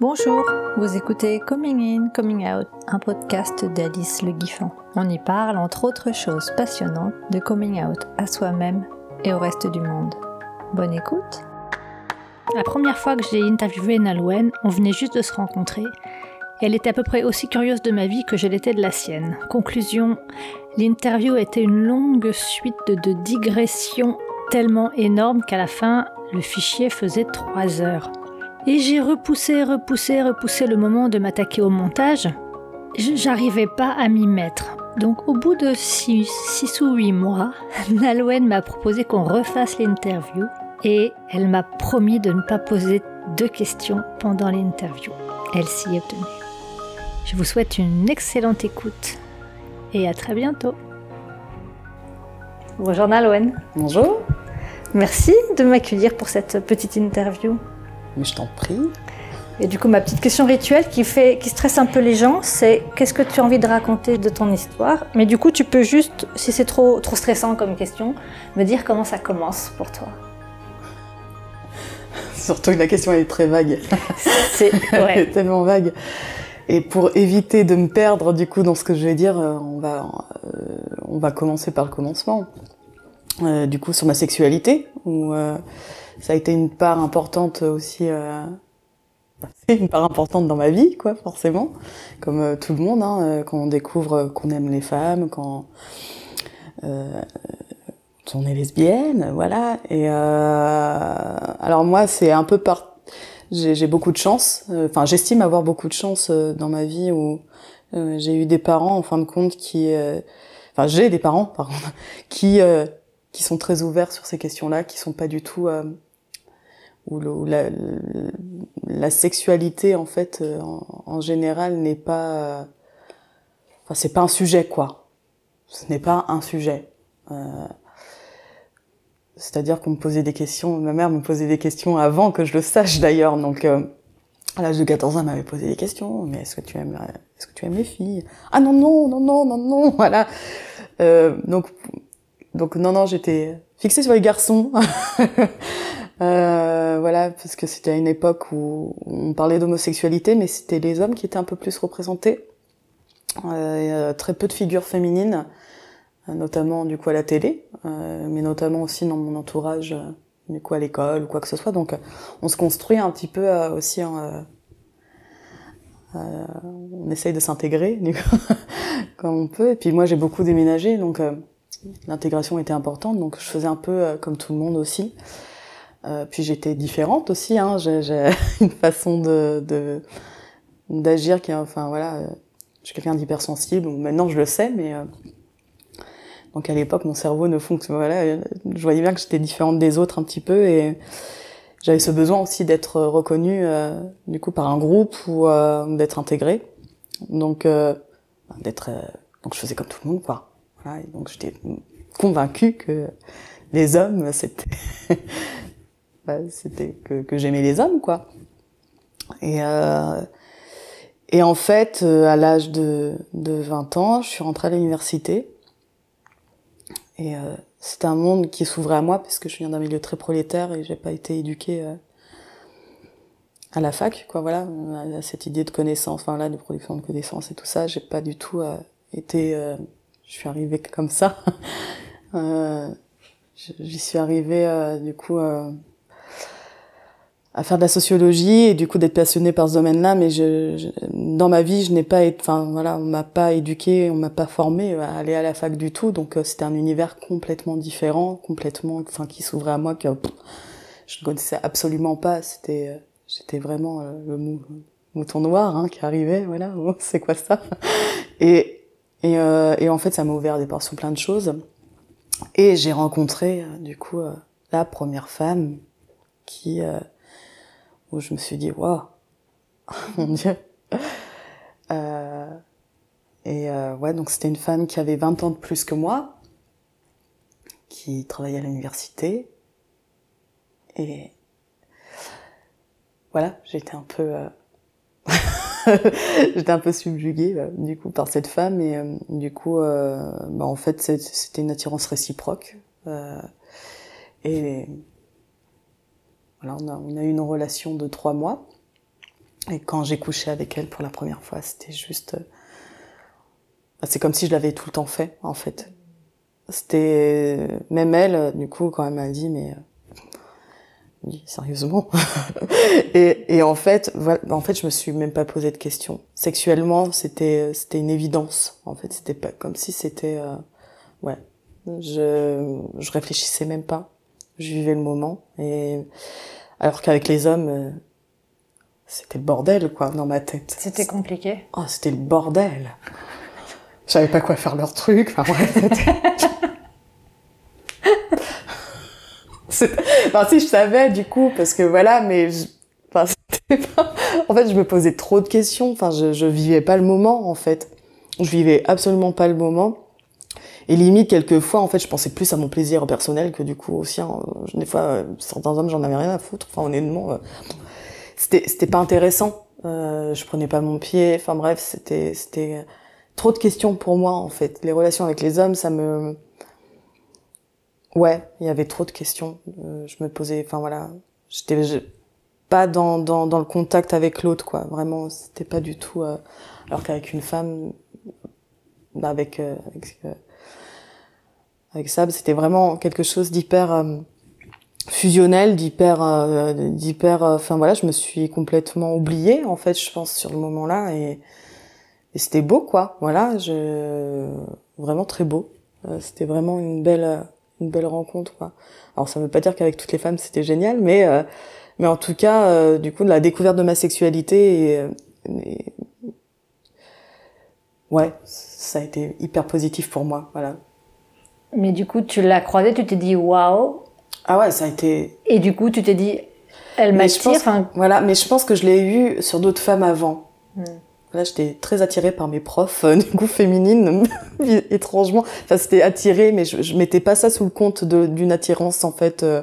Bonjour, vous écoutez Coming In, Coming Out, un podcast d'Alice Le Guiffon. On y parle, entre autres choses passionnantes, de coming out à soi-même et au reste du monde. Bonne écoute La première fois que j'ai interviewé Nalouen, on venait juste de se rencontrer. Elle était à peu près aussi curieuse de ma vie que je l'étais de la sienne. Conclusion, l'interview était une longue suite de digressions tellement énormes qu'à la fin, le fichier faisait trois heures. Et j'ai repoussé, repoussé, repoussé le moment de m'attaquer au montage. J'arrivais pas à m'y mettre. Donc au bout de 6 ou 8 mois, Nalouen m'a proposé qu'on refasse l'interview et elle m'a promis de ne pas poser de questions pendant l'interview. Elle s'y est tenue. Je vous souhaite une excellente écoute et à très bientôt. Bonjour Nalouen. Bonjour. Merci de m'accueillir pour cette petite interview. Mais je t'en prie. Et du coup, ma petite question rituelle qui, fait, qui stresse un peu les gens, c'est qu'est-ce que tu as envie de raconter de ton histoire? Mais du coup, tu peux juste, si c'est trop, trop stressant comme question, me dire comment ça commence pour toi. Surtout que la question est très vague. C'est ouais. tellement vague. Et pour éviter de me perdre du coup dans ce que je vais dire, euh, on va, euh, on va commencer par le commencement. Euh, du coup, sur ma sexualité, où ça a été une part importante aussi. Une part importante dans ma vie, quoi, forcément, comme tout le monde, hein, quand on découvre qu'on aime les femmes, quand on est lesbienne, voilà. Et alors moi, c'est un peu par, j'ai beaucoup de chance. Enfin, j'estime avoir beaucoup de chance dans ma vie où j'ai eu des parents, en fin de compte, qui, enfin, j'ai des parents, par contre, qui qui sont très ouverts sur ces questions-là, qui sont pas du tout où, la, la, sexualité en fait euh, en, général n'est pas enfin c'est pas un sujet quoi ce n'est pas un sujet euh, c'est-à-dire qu'on me posait des questions ma mère me posait des questions avant que je le sache d'ailleurs. Donc euh, à l'âge de 14 ans elle m'avait posé des questions mais est-ce que tu aimes est-ce que tu aimes les filles ah non non non non non non voilà. Euh, donc donc non non j'étais fixée sur les garçons. Euh, voilà, parce que c'était à une époque où on parlait d'homosexualité, mais c'était les hommes qui étaient un peu plus représentés. Euh, très peu de figures féminines, euh, notamment du coup à la télé, euh, mais notamment aussi dans mon entourage, euh, du coup à l'école ou quoi que ce soit. Donc on se construit un petit peu aussi. Hein, on essaye de s'intégrer du coup, quand on peut. Et puis moi j'ai beaucoup déménagé, donc l'intégration était importante. Donc je faisais un peu comme tout le monde aussi. Euh, puis j'étais différente aussi, hein. j'ai une façon d'agir qui, enfin voilà, euh, je suis quelqu'un d'hypersensible. Maintenant je le sais, mais euh, donc à l'époque mon cerveau ne fonctionne. Voilà, je voyais bien que j'étais différente des autres un petit peu et j'avais ce besoin aussi d'être reconnue du coup par un groupe ou d'être intégrée. Donc d'être, donc je faisais comme tout le monde quoi. Voilà, donc j'étais convaincue que les hommes c'était c'était que, que j'aimais les hommes, quoi. Et, euh, et en fait, euh, à l'âge de, de 20 ans, je suis rentrée à l'université. Et euh, c'était un monde qui s'ouvrait à moi parce que je viens d'un milieu très prolétaire et j'ai pas été éduquée euh, à la fac, quoi. Voilà, à cette idée de connaissance, enfin là, de production de connaissances et tout ça, j'ai pas du tout euh, été. Euh, je suis arrivée comme ça. J'y suis arrivée du coup à faire de la sociologie et du coup d'être passionnée par ce domaine-là mais je, dans ma vie je n'ai pas enfin voilà on m'a pas éduqué on m'a pas formé à aller à la fac du tout donc euh, c'était un univers complètement différent complètement enfin qui s'ouvrait à moi que je ne connaissais absolument pas. C'était euh, j'étais vraiment euh, le mouton noir hein, qui arrivait voilà c'est quoi ça. Et et, et en fait ça m'a ouvert des portes sur plein de choses. Et j'ai rencontré du coup la première femme qui où je me suis dit, waouh, mon Dieu. Euh, et euh, ouais, donc c'était une femme qui avait 20 ans de plus que moi, qui travaillait à l'université. Et voilà, j'étais un peu... Euh... j'étais un peu subjuguée euh, du coup par cette femme et euh, du coup, euh, bah, en fait, c'était une attirance réciproque et voilà, on a, on a eu une relation de trois mois. Et quand j'ai couché avec elle pour la première fois, c'était juste, bah, c'est comme si je l'avais tout le temps fait en fait. C'était même elle, du coup, quand elle m'a dit mais sérieusement. et, et en fait, voilà, en fait, je me suis même pas posé de questions. Sexuellement, c'était c'était une évidence. En fait, c'était pas comme si c'était euh, ouais. Je je réfléchissais même pas. Je vivais le moment et alors qu'avec les hommes euh, c'était le bordel quoi dans ma tête. C'était compliqué. Oh, c'était le bordel. Je savais pas quoi faire leur truc. Enfin, enfin, si je savais du coup, parce que voilà, mais je... enfin, pas... en fait, je me posais trop de questions. Enfin, je, je vivais pas le moment en fait. Je vivais absolument pas le moment. Et limite, quelquefois, en fait, je pensais plus à mon plaisir personnel que du coup au sien. Des fois, euh, certains hommes, j'en avais rien à foutre. Enfin, honnêtement, euh, c'était c'était pas intéressant. Euh, je prenais pas mon pied. Enfin bref, c'était c'était trop de questions pour moi en fait. Les relations avec les hommes, ça me Ouais, il y avait trop de questions. Euh, je me posais, enfin voilà, j'étais pas dans, dans, dans le contact avec l'autre, quoi. Vraiment, c'était pas du tout. Euh, alors qu'avec une femme, bah, avec euh, avec, euh, avec Sab, c'était vraiment quelque chose d'hyper fusionnel, d'hyper, d'hyper. Enfin voilà, je me suis complètement oubliée en fait, je pense sur le moment-là et, et c'était beau, quoi. Voilà, je vraiment très beau. c'était vraiment une belle une belle rencontre quoi. Alors ça veut pas dire qu'avec toutes les femmes c'était génial, mais euh, mais en tout cas euh, du coup la découverte de ma sexualité et, ouais ça a été hyper positif pour moi voilà. Mais du coup tu l'as croisée, tu t'es dit waouh. Ah ouais ça a été. Et du coup tu t'es dit elle m'attire. Enfin... Voilà mais je pense que je l'ai eu sur d'autres femmes avant. Hmm. Là, j'étais très attirée par mes profs, euh, du coup féminines, étrangement. Enfin, c'était attiré, mais je, je mettais pas ça sous le compte d'une attirance en fait, euh,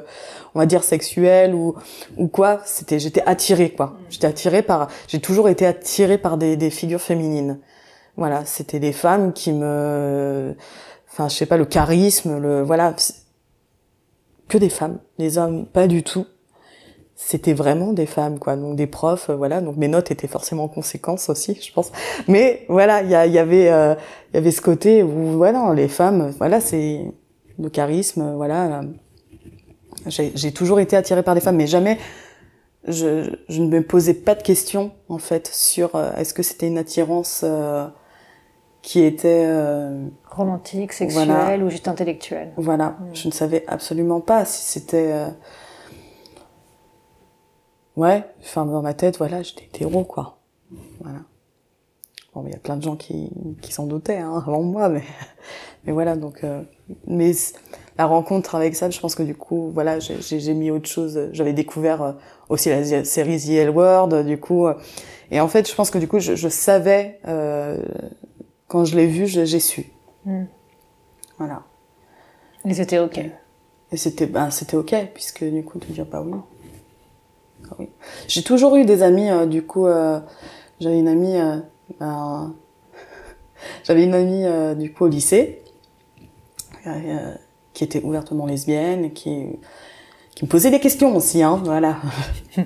on va dire sexuelle ou ou quoi. C'était, j'étais attirée quoi. J'étais attirée par, j'ai toujours été attirée par des, des figures féminines. Voilà, c'était des femmes qui me, enfin, je sais pas, le charisme, le voilà, que des femmes, les hommes pas du tout. C'était vraiment des femmes quoi. Donc des profs euh, voilà. Donc mes notes étaient forcément en conséquence aussi je pense. Mais voilà il y, avait euh, y avait ce côté où voilà les femmes voilà c'est le charisme voilà j'ai toujours été attirée par des femmes mais jamais je, je, ne me posais pas de questions en fait sur euh, est-ce que c'était une attirance qui était romantique sexuelle ou juste intellectuelle voilà mm. je ne savais absolument pas si c'était Ouais, enfin dans ma tête, voilà, j'étais hétéro, quoi. Voilà. Bon, il y a plein de gens qui, qui s'en doutaient hein, avant moi, mais, mais voilà, donc... Euh, mais la rencontre avec ça, je pense que du coup, voilà, j'ai mis autre chose. J'avais découvert euh, aussi la série The L World, du coup... Euh, et en fait, je pense que du coup, je, je savais, euh, quand je l'ai vu, j'ai su. Mm. Voilà. Et c'était OK. Et c'était ben, c'était OK, puisque du coup, tu dis pas oui. Ah oui. J'ai toujours eu des amis, euh, du coup, euh, j'avais une amie, euh, ben, j'avais une amie du coup au lycée qui était ouvertement lesbienne, qui qui me posait des questions aussi, hein, voilà.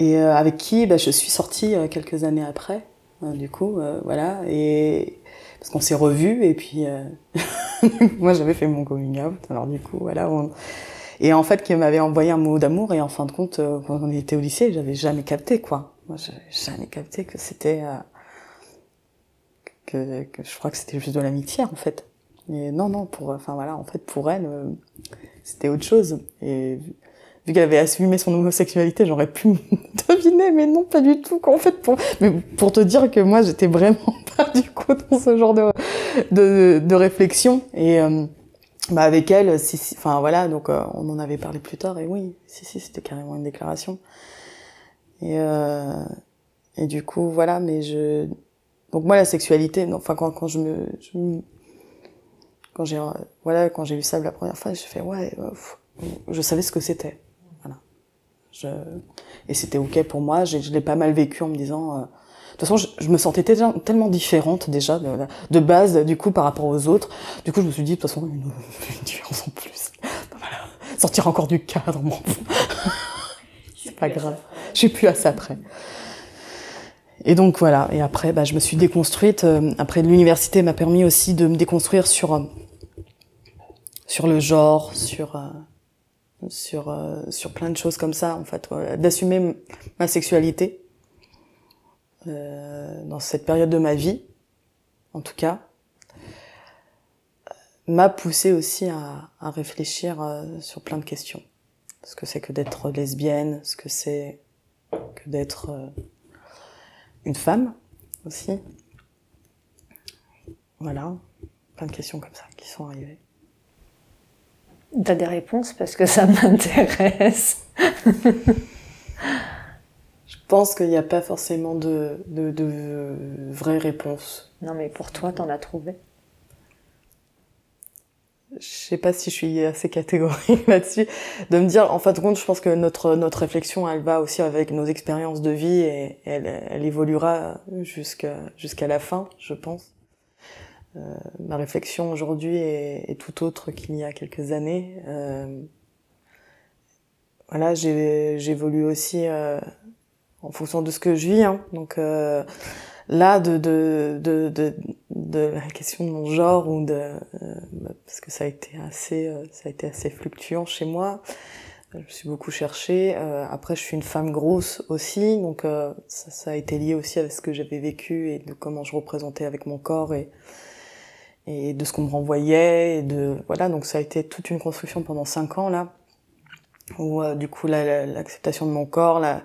et avec qui ben, je suis sortie quelques années après, du coup, voilà, et parce qu'on s'est revus et puis moi j'avais fait mon coming out, alors du coup voilà. On et en fait qui m'avait envoyé un mot d'amour et en fin de compte euh, quand on était au lycée j'avais jamais capté quoi. Moi j'avais jamais capté que c'était euh, que, que, je crois que c'était juste de l'amitié en fait. Et non non pour enfin voilà en fait pour elle euh, c'était autre chose vu qu'elle avait assumé son homosexualité j'aurais pu deviner mais non pas du tout qu'en fait pour mais pour te dire que moi j'étais vraiment pas du coup dans ce genre de de, de réflexion. Et bah avec elle, si, si, enfin voilà, donc euh, on en avait parlé plus tard et oui, si si, c'était carrément une déclaration. Et euh, et du coup voilà, mais je donc moi la sexualité, enfin quand quand je me, je, quand j'ai voilà quand j'ai vu ça la première fois, j'ai fait ouais, euh, je savais ce que c'était, Je... Et c'était ok pour moi. Je, je l'ai pas mal vécu en me disant. Euh... De toute façon, je, je me sentais tellement, tellement différente déjà de, de, base, du coup, par rapport aux autres. Du coup, je me suis dit, de toute façon, une, une différence en plus. Voilà. Sortir encore du cadre, mon C'est pas grave. Je suis plus à ça après. Et donc voilà. Et après, bah, je me suis déconstruite. Euh, après, l'université m'a permis aussi de me déconstruire sur euh, sur le genre, sur sur euh, sur plein de choses comme ça en fait, d'assumer ma sexualité euh, dans cette période de ma vie, en tout cas, m'a poussé aussi à, réfléchir euh, sur plein de questions. Ce que c'est que d'être lesbienne, ce que c'est que d'être euh, une femme aussi. Voilà, plein de questions comme ça qui sont arrivées. T'as des réponses parce que ça m'intéresse. Je pense qu'il n'y a pas forcément de, de, de vraies réponses. Non, mais pour toi, t'en as trouvé? Je sais pas si je suis assez catégorique là-dessus, de me dire, en fin de compte, je pense que notre notre réflexion, elle va aussi avec nos expériences de vie et elle, elle évoluera jusqu'à jusqu'à la fin, je pense. Euh, ma réflexion aujourd'hui est, est, tout autre qu'il y a quelques années. Euh, voilà, j'évolue aussi euh, en fonction de ce que je vis. Hein. Donc euh, là, de, de, de, de, de la question de mon genre ou de euh, parce que ça a été assez ça a été assez fluctuant chez moi. Je me suis beaucoup cherchée. Après, je suis une femme grosse aussi, donc ça, ça, a été lié aussi avec ce que j'avais vécu et de comment je représentais avec mon corps et et de ce qu'on me renvoyait et de voilà donc ça a été toute une construction pendant cinq ans là où du coup l'acceptation la, de mon corps la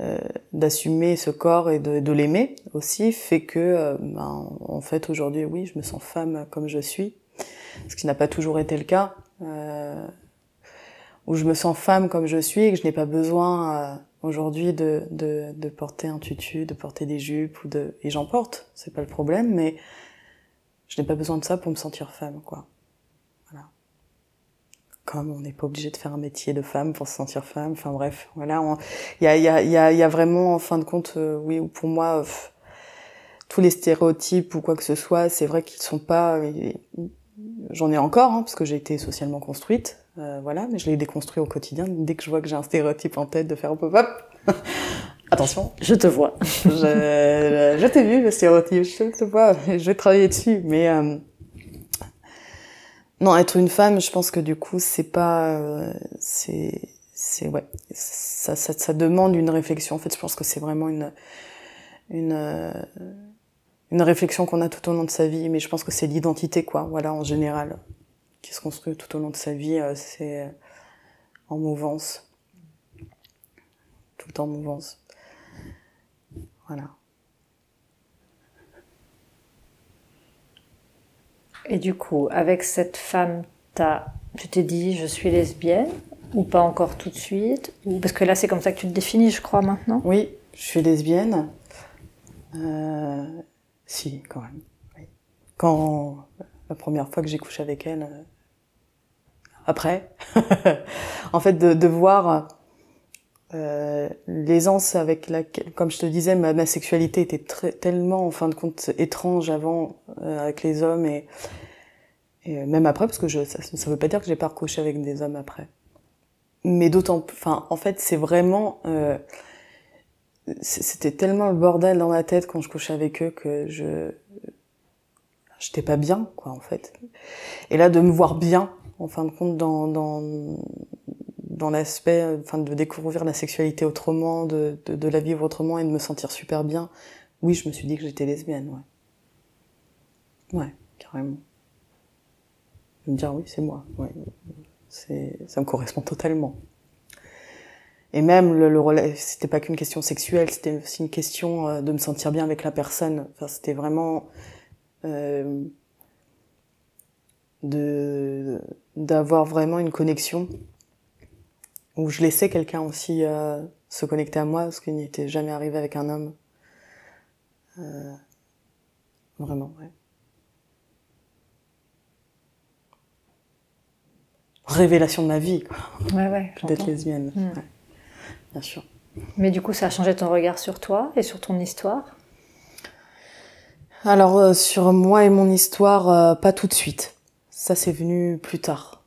euh, d'assumer ce corps et de, l'aimer aussi fait que euh, ben, en fait aujourd'hui oui je me sens femme comme je suis ce qui n'a pas toujours été le cas euh, où je me sens femme comme je suis et que je n'ai pas besoin euh, aujourd'hui de, de, de, porter un tutu de porter des jupes ou de et j'en porte c'est pas le problème mais je n'ai pas besoin de ça pour me sentir femme quoi comme on n'est pas obligé de faire un métier de femme pour se sentir femme. Enfin bref, voilà. Il y a, y, a, y, a, vraiment, en fin de compte, euh, oui, pour moi, tous les stéréotypes ou quoi que ce soit, c'est vrai qu'ils sont pas. Euh, j'en ai encore, hein, parce que j'ai été socialement construite, euh, voilà, mais je les déconstruis au quotidien. Dès que je vois que j'ai un stéréotype en tête, de faire un pop hop. Attention, je te vois. je, je t'ai vu le stéréotype, je te vois. Je vais travailler dessus, mais non, être une femme, je pense que du coup, c'est pas, euh, c'est, c'est ouais, ça, ça, ça, demande une réflexion. En fait, je pense que c'est vraiment une, une, euh, une réflexion qu'on a tout au long de sa vie. Mais je pense que c'est l'identité, quoi. Voilà, en général, qui se construit tout au long de sa vie. Euh, c'est en mouvance, tout en mouvance. Voilà. Et du coup, avec cette femme, tu t'es dit je suis lesbienne ou pas encore tout de suite. Parce que là, c'est comme ça que tu te définis, je crois, maintenant Oui, je suis lesbienne. Euh, si, quand même. Quand la première fois que j'ai couché avec elle, euh, après, en fait, de voir euh, l'aisance avec laquelle, comme je te disais, ma, ma sexualité était très, tellement, en fin de compte, étrange avant euh, avec les hommes et, et même après, parce que je, ça, ça veut pas dire que j'ai pas recouché avec des hommes après. Mais d'autant, enfin, en fait, c'est vraiment, euh, c'était tellement le bordel dans ma tête quand je couchais avec eux que je, j'étais pas bien, quoi, en fait. Et là, de me voir bien, en fin de compte, dans, dans, dans l'aspect, enfin, de découvrir la sexualité autrement, de, la vivre autrement et de me sentir super bien, oui, je me suis dit que j'étais lesbienne, ouais. Ouais, carrément. De me dire, oui, c'est moi, ouais. C'est, ça me correspond totalement. Et même le, le c'était pas qu'une question sexuelle, c'était aussi une question euh, de me sentir bien avec la personne. Enfin, c'était vraiment euh, de d'avoir vraiment une connexion où je laissais quelqu'un aussi euh, se connecter à moi, parce qu'il n'y était jamais arrivé avec un homme. Euh, vraiment, ouais. Révélation de ma vie, quoi. Ouais, ouais. D'être lesbienne. Mmh. Ouais. bien sûr. Mais du coup, ça a changé ton regard sur toi et sur ton histoire? Alors, euh, sur moi et mon histoire, pas tout de suite. Ça, c'est venu plus tard.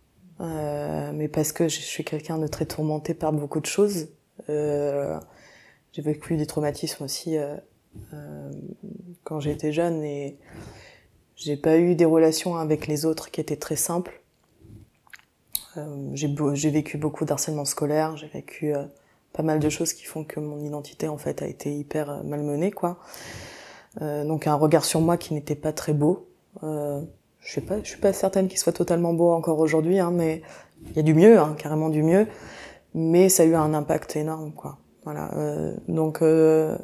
Euh, mais parce que je suis quelqu'un de très tourmenté par beaucoup de choses. j'ai vécu des traumatismes aussi quand j'étais jeune et j'ai pas eu des relations avec les autres qui étaient très simples. j'ai vécu beaucoup d'harcèlement scolaire, j'ai vécu pas mal de choses qui font que mon identité en fait a été hyper euh, malmenée quoi. Euh, donc un regard sur moi qui n'était pas très beau. Je sais pas, je suis pas certaine qu'il soit totalement beau encore aujourd'hui, hein, mais il y a du mieux, hein, carrément du mieux. Mais ça a eu un impact énorme quoi. Voilà. Euh, donc euh,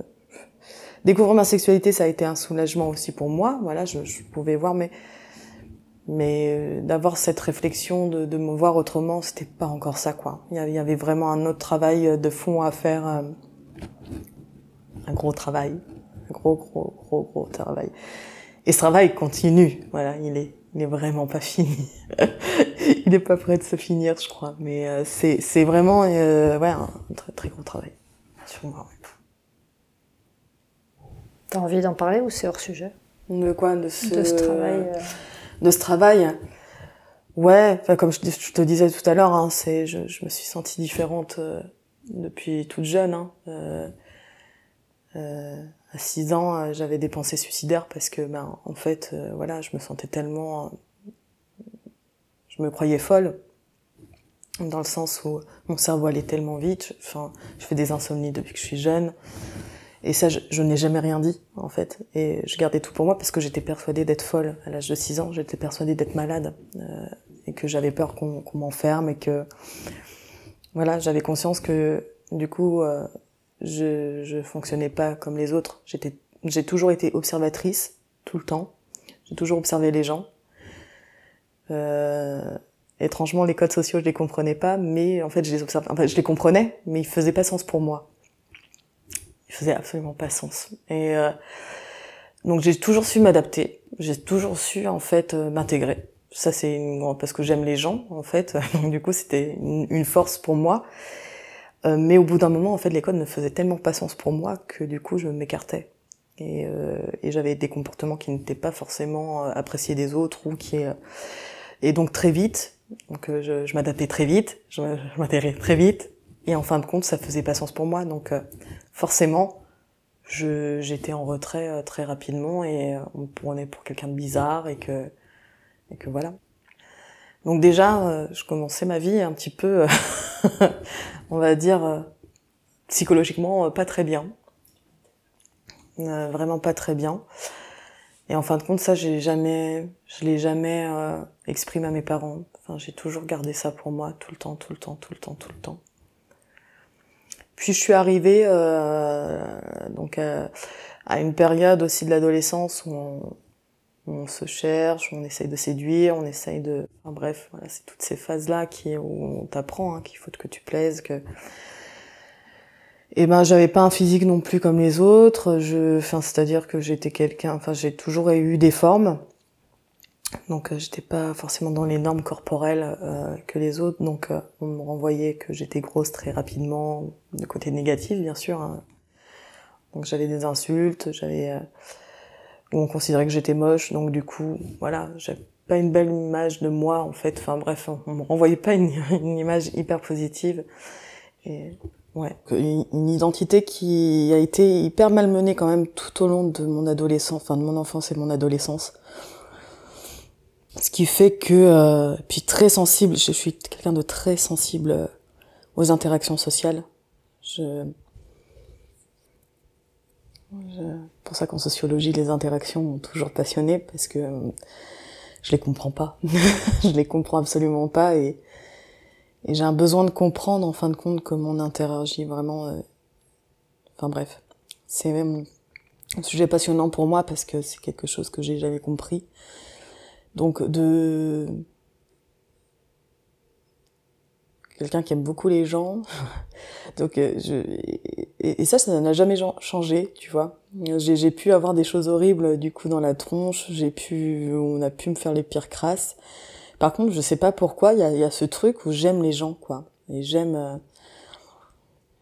découvrir ma sexualité, ça a été un soulagement aussi pour moi. Voilà, je, je pouvais voir, mais mais euh, d'avoir cette réflexion de, de, me voir autrement c'était pas encore ça quoi il y avait vraiment un autre travail euh, de fond à faire euh, un gros travail un gros gros gros gros travail et ce travail continue voilà il est il est vraiment pas fini il est pas prêt de se finir je crois mais c'est c'est vraiment euh, ouais un très très gros travail sur moi ouais. t'as envie d'en parler ou c'est hors sujet? De quoi? De ce, de ce travail euh de ce travail? Ouais, enfin, comme je, te disais tout à l'heure, hein, c'est, je, je, me suis sentie différente euh, depuis toute jeune. Hein. À 6 ans, euh, j'avais des pensées suicidaires parce que, ben, en fait, euh, voilà, je me sentais tellement, je me croyais folle, dans le sens où mon cerveau allait tellement vite. Enfin, je fais des insomnies depuis que je suis jeune. Et ça, je, n'ai jamais rien dit, en fait. Et je gardais tout pour moi parce que j'étais persuadée d'être folle. À l'âge de 6 ans, j'étais persuadée d'être malade. Euh, et que j'avais peur qu'on qu m'enferme et que... Voilà, j'avais conscience que, du coup, je, je fonctionnais pas comme les autres. J'étais, j'ai toujours été observatrice, tout le temps. J'ai toujours observé les gens. Euh, étrangement, les codes sociaux, je les comprenais pas, mais en fait, je les observais, je les comprenais, mais ils faisaient pas sens pour moi il faisait absolument pas sens. Et euh, donc j'ai toujours su m'adapter, j'ai toujours su en fait euh, m'intégrer. Ça c'est une... parce que j'aime les gens en fait, donc du coup c'était une, force pour moi. Euh, mais au bout d'un moment en fait l'école ne faisait tellement pas sens pour moi que du coup je m'écartais. Et, euh, et j'avais des comportements qui n'étaient pas forcément euh, appréciés des autres ou qui euh, et donc très vite donc je, je m'adaptais très vite, je, je très vite et en fin de compte ça faisait pas sens pour moi donc forcément, j'étais en retrait euh, très rapidement et euh, on me prenait pour quelqu'un de bizarre et que, et que voilà. Donc déjà, euh, je commençais ma vie un petit peu, on va dire, psychologiquement pas très bien. vraiment pas très bien. Et en fin de compte, ça, j'ai jamais, je l'ai jamais exprimé à mes parents. Enfin, j'ai toujours gardé ça pour moi tout le temps, tout le temps, tout le temps, tout le temps. Puis je suis arrivée euh, donc euh, à une période aussi de l'adolescence où on, on, se cherche, on essaye de séduire, on essaye de, enfin bref, voilà, c'est toutes ces phases là qui où on t'apprend hein, qu'il faut que tu plaises, que et eh ben j'avais pas un physique non plus comme les autres, je, enfin c'est-à-dire que j'étais quelqu'un, enfin j'ai toujours eu des formes, donc euh, j'étais pas forcément dans les normes corporelles euh, que les autres, donc euh, on me renvoyait que j'étais grosse très rapidement, du côté négatif bien sûr. Hein. Donc j'avais des insultes, j'avais euh, on considérait que j'étais moche, donc du coup voilà, j'avais pas une belle image de moi en fait. Enfin bref, on, on me renvoyait pas une, une, image hyper positive. Et ouais, une identité qui a été hyper malmenée quand même tout au long de mon adolescence, enfin de mon enfance et de mon adolescence ce qui fait que, euh, puis très sensible, je suis quelqu'un de très sensible euh, aux interactions sociales. Je, je pour ça qu'en sociologie, les interactions m'ont toujours passionné parce que euh, je les comprends pas. je les comprends absolument pas et, et j'ai un besoin de comprendre en fin de compte comment on interagit vraiment. Euh... Enfin bref, c'est même un sujet passionnant pour moi parce que c'est quelque chose que j'ai jamais compris donc de quelqu'un qui aime beaucoup les gens. Donc euh, je et, ça ça n'a jamais changé, tu vois. J'ai pu avoir des choses horribles du coup dans la tronche, j'ai pu on a pu me faire les pires crasses. Par contre, je sais pas pourquoi il y a, ce truc où j'aime les gens quoi. Et j'aime euh,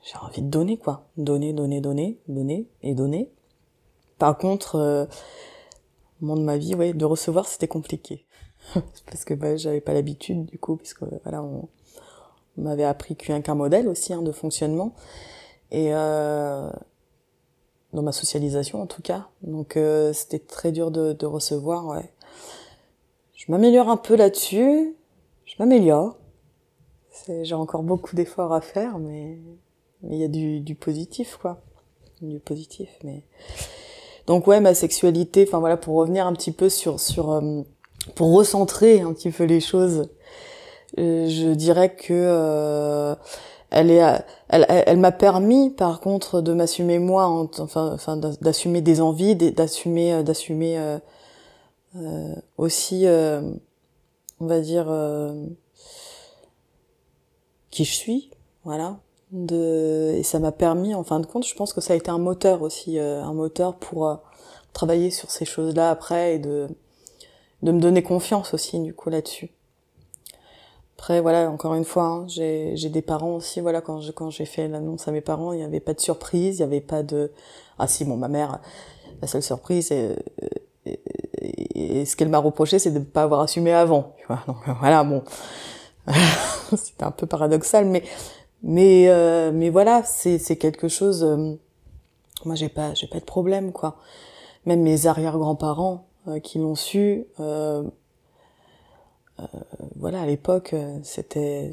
j'ai envie de donner quoi, donner, donner, donner, donner et donner. Par contre, euh, au moment de ma vie, ouais, de recevoir c'était compliqué parce que bah, j'avais pas l'habitude du coup, puisque voilà, on, m'avait appris qu'un modèle aussi hein, de fonctionnement et euh, dans ma socialisation en tout cas. Donc euh, c'était très dur de, de recevoir. Ouais. Je m'améliore un peu là-dessus. Je m'améliore. J'ai encore beaucoup d'efforts à faire, mais il y a du, du positif quoi, du positif. Mais donc ouais, ma sexualité. Enfin voilà, pour revenir un petit peu sur sur euh, pour recentrer un petit peu les choses, je dirais que euh, elle est, elle, elle, m'a permis par contre de m'assumer moi, enfin, enfin d'assumer des envies, d'assumer, euh, d'assumer euh, aussi, on va dire, qui je suis, voilà. De, et ça m'a permis, en fin de compte, je pense que ça a été un moteur aussi, un moteur pour travailler sur ces choses-là après et de, de me donner confiance aussi du coup là-dessus. Après, voilà, encore une fois, hein, j'ai des parents aussi. Voilà, quand j'ai quand fait l'annonce à mes parents, il n'y avait pas de surprise, il n'y avait pas de. Ah si, bon, ma mère, la seule surprise, et, ce qu'elle m'a reproché, c'est de ne pas avoir assumé avant. Tu vois Donc voilà, bon, c'était un peu paradoxal, mais mais euh, mais voilà, c'est c'est quelque chose. Euh, moi, j'ai pas j'ai pas de problème, quoi. Même mes arrière-grands-parents euh, qui l'ont su. Euh, euh, voilà, à l'époque, euh, c'était,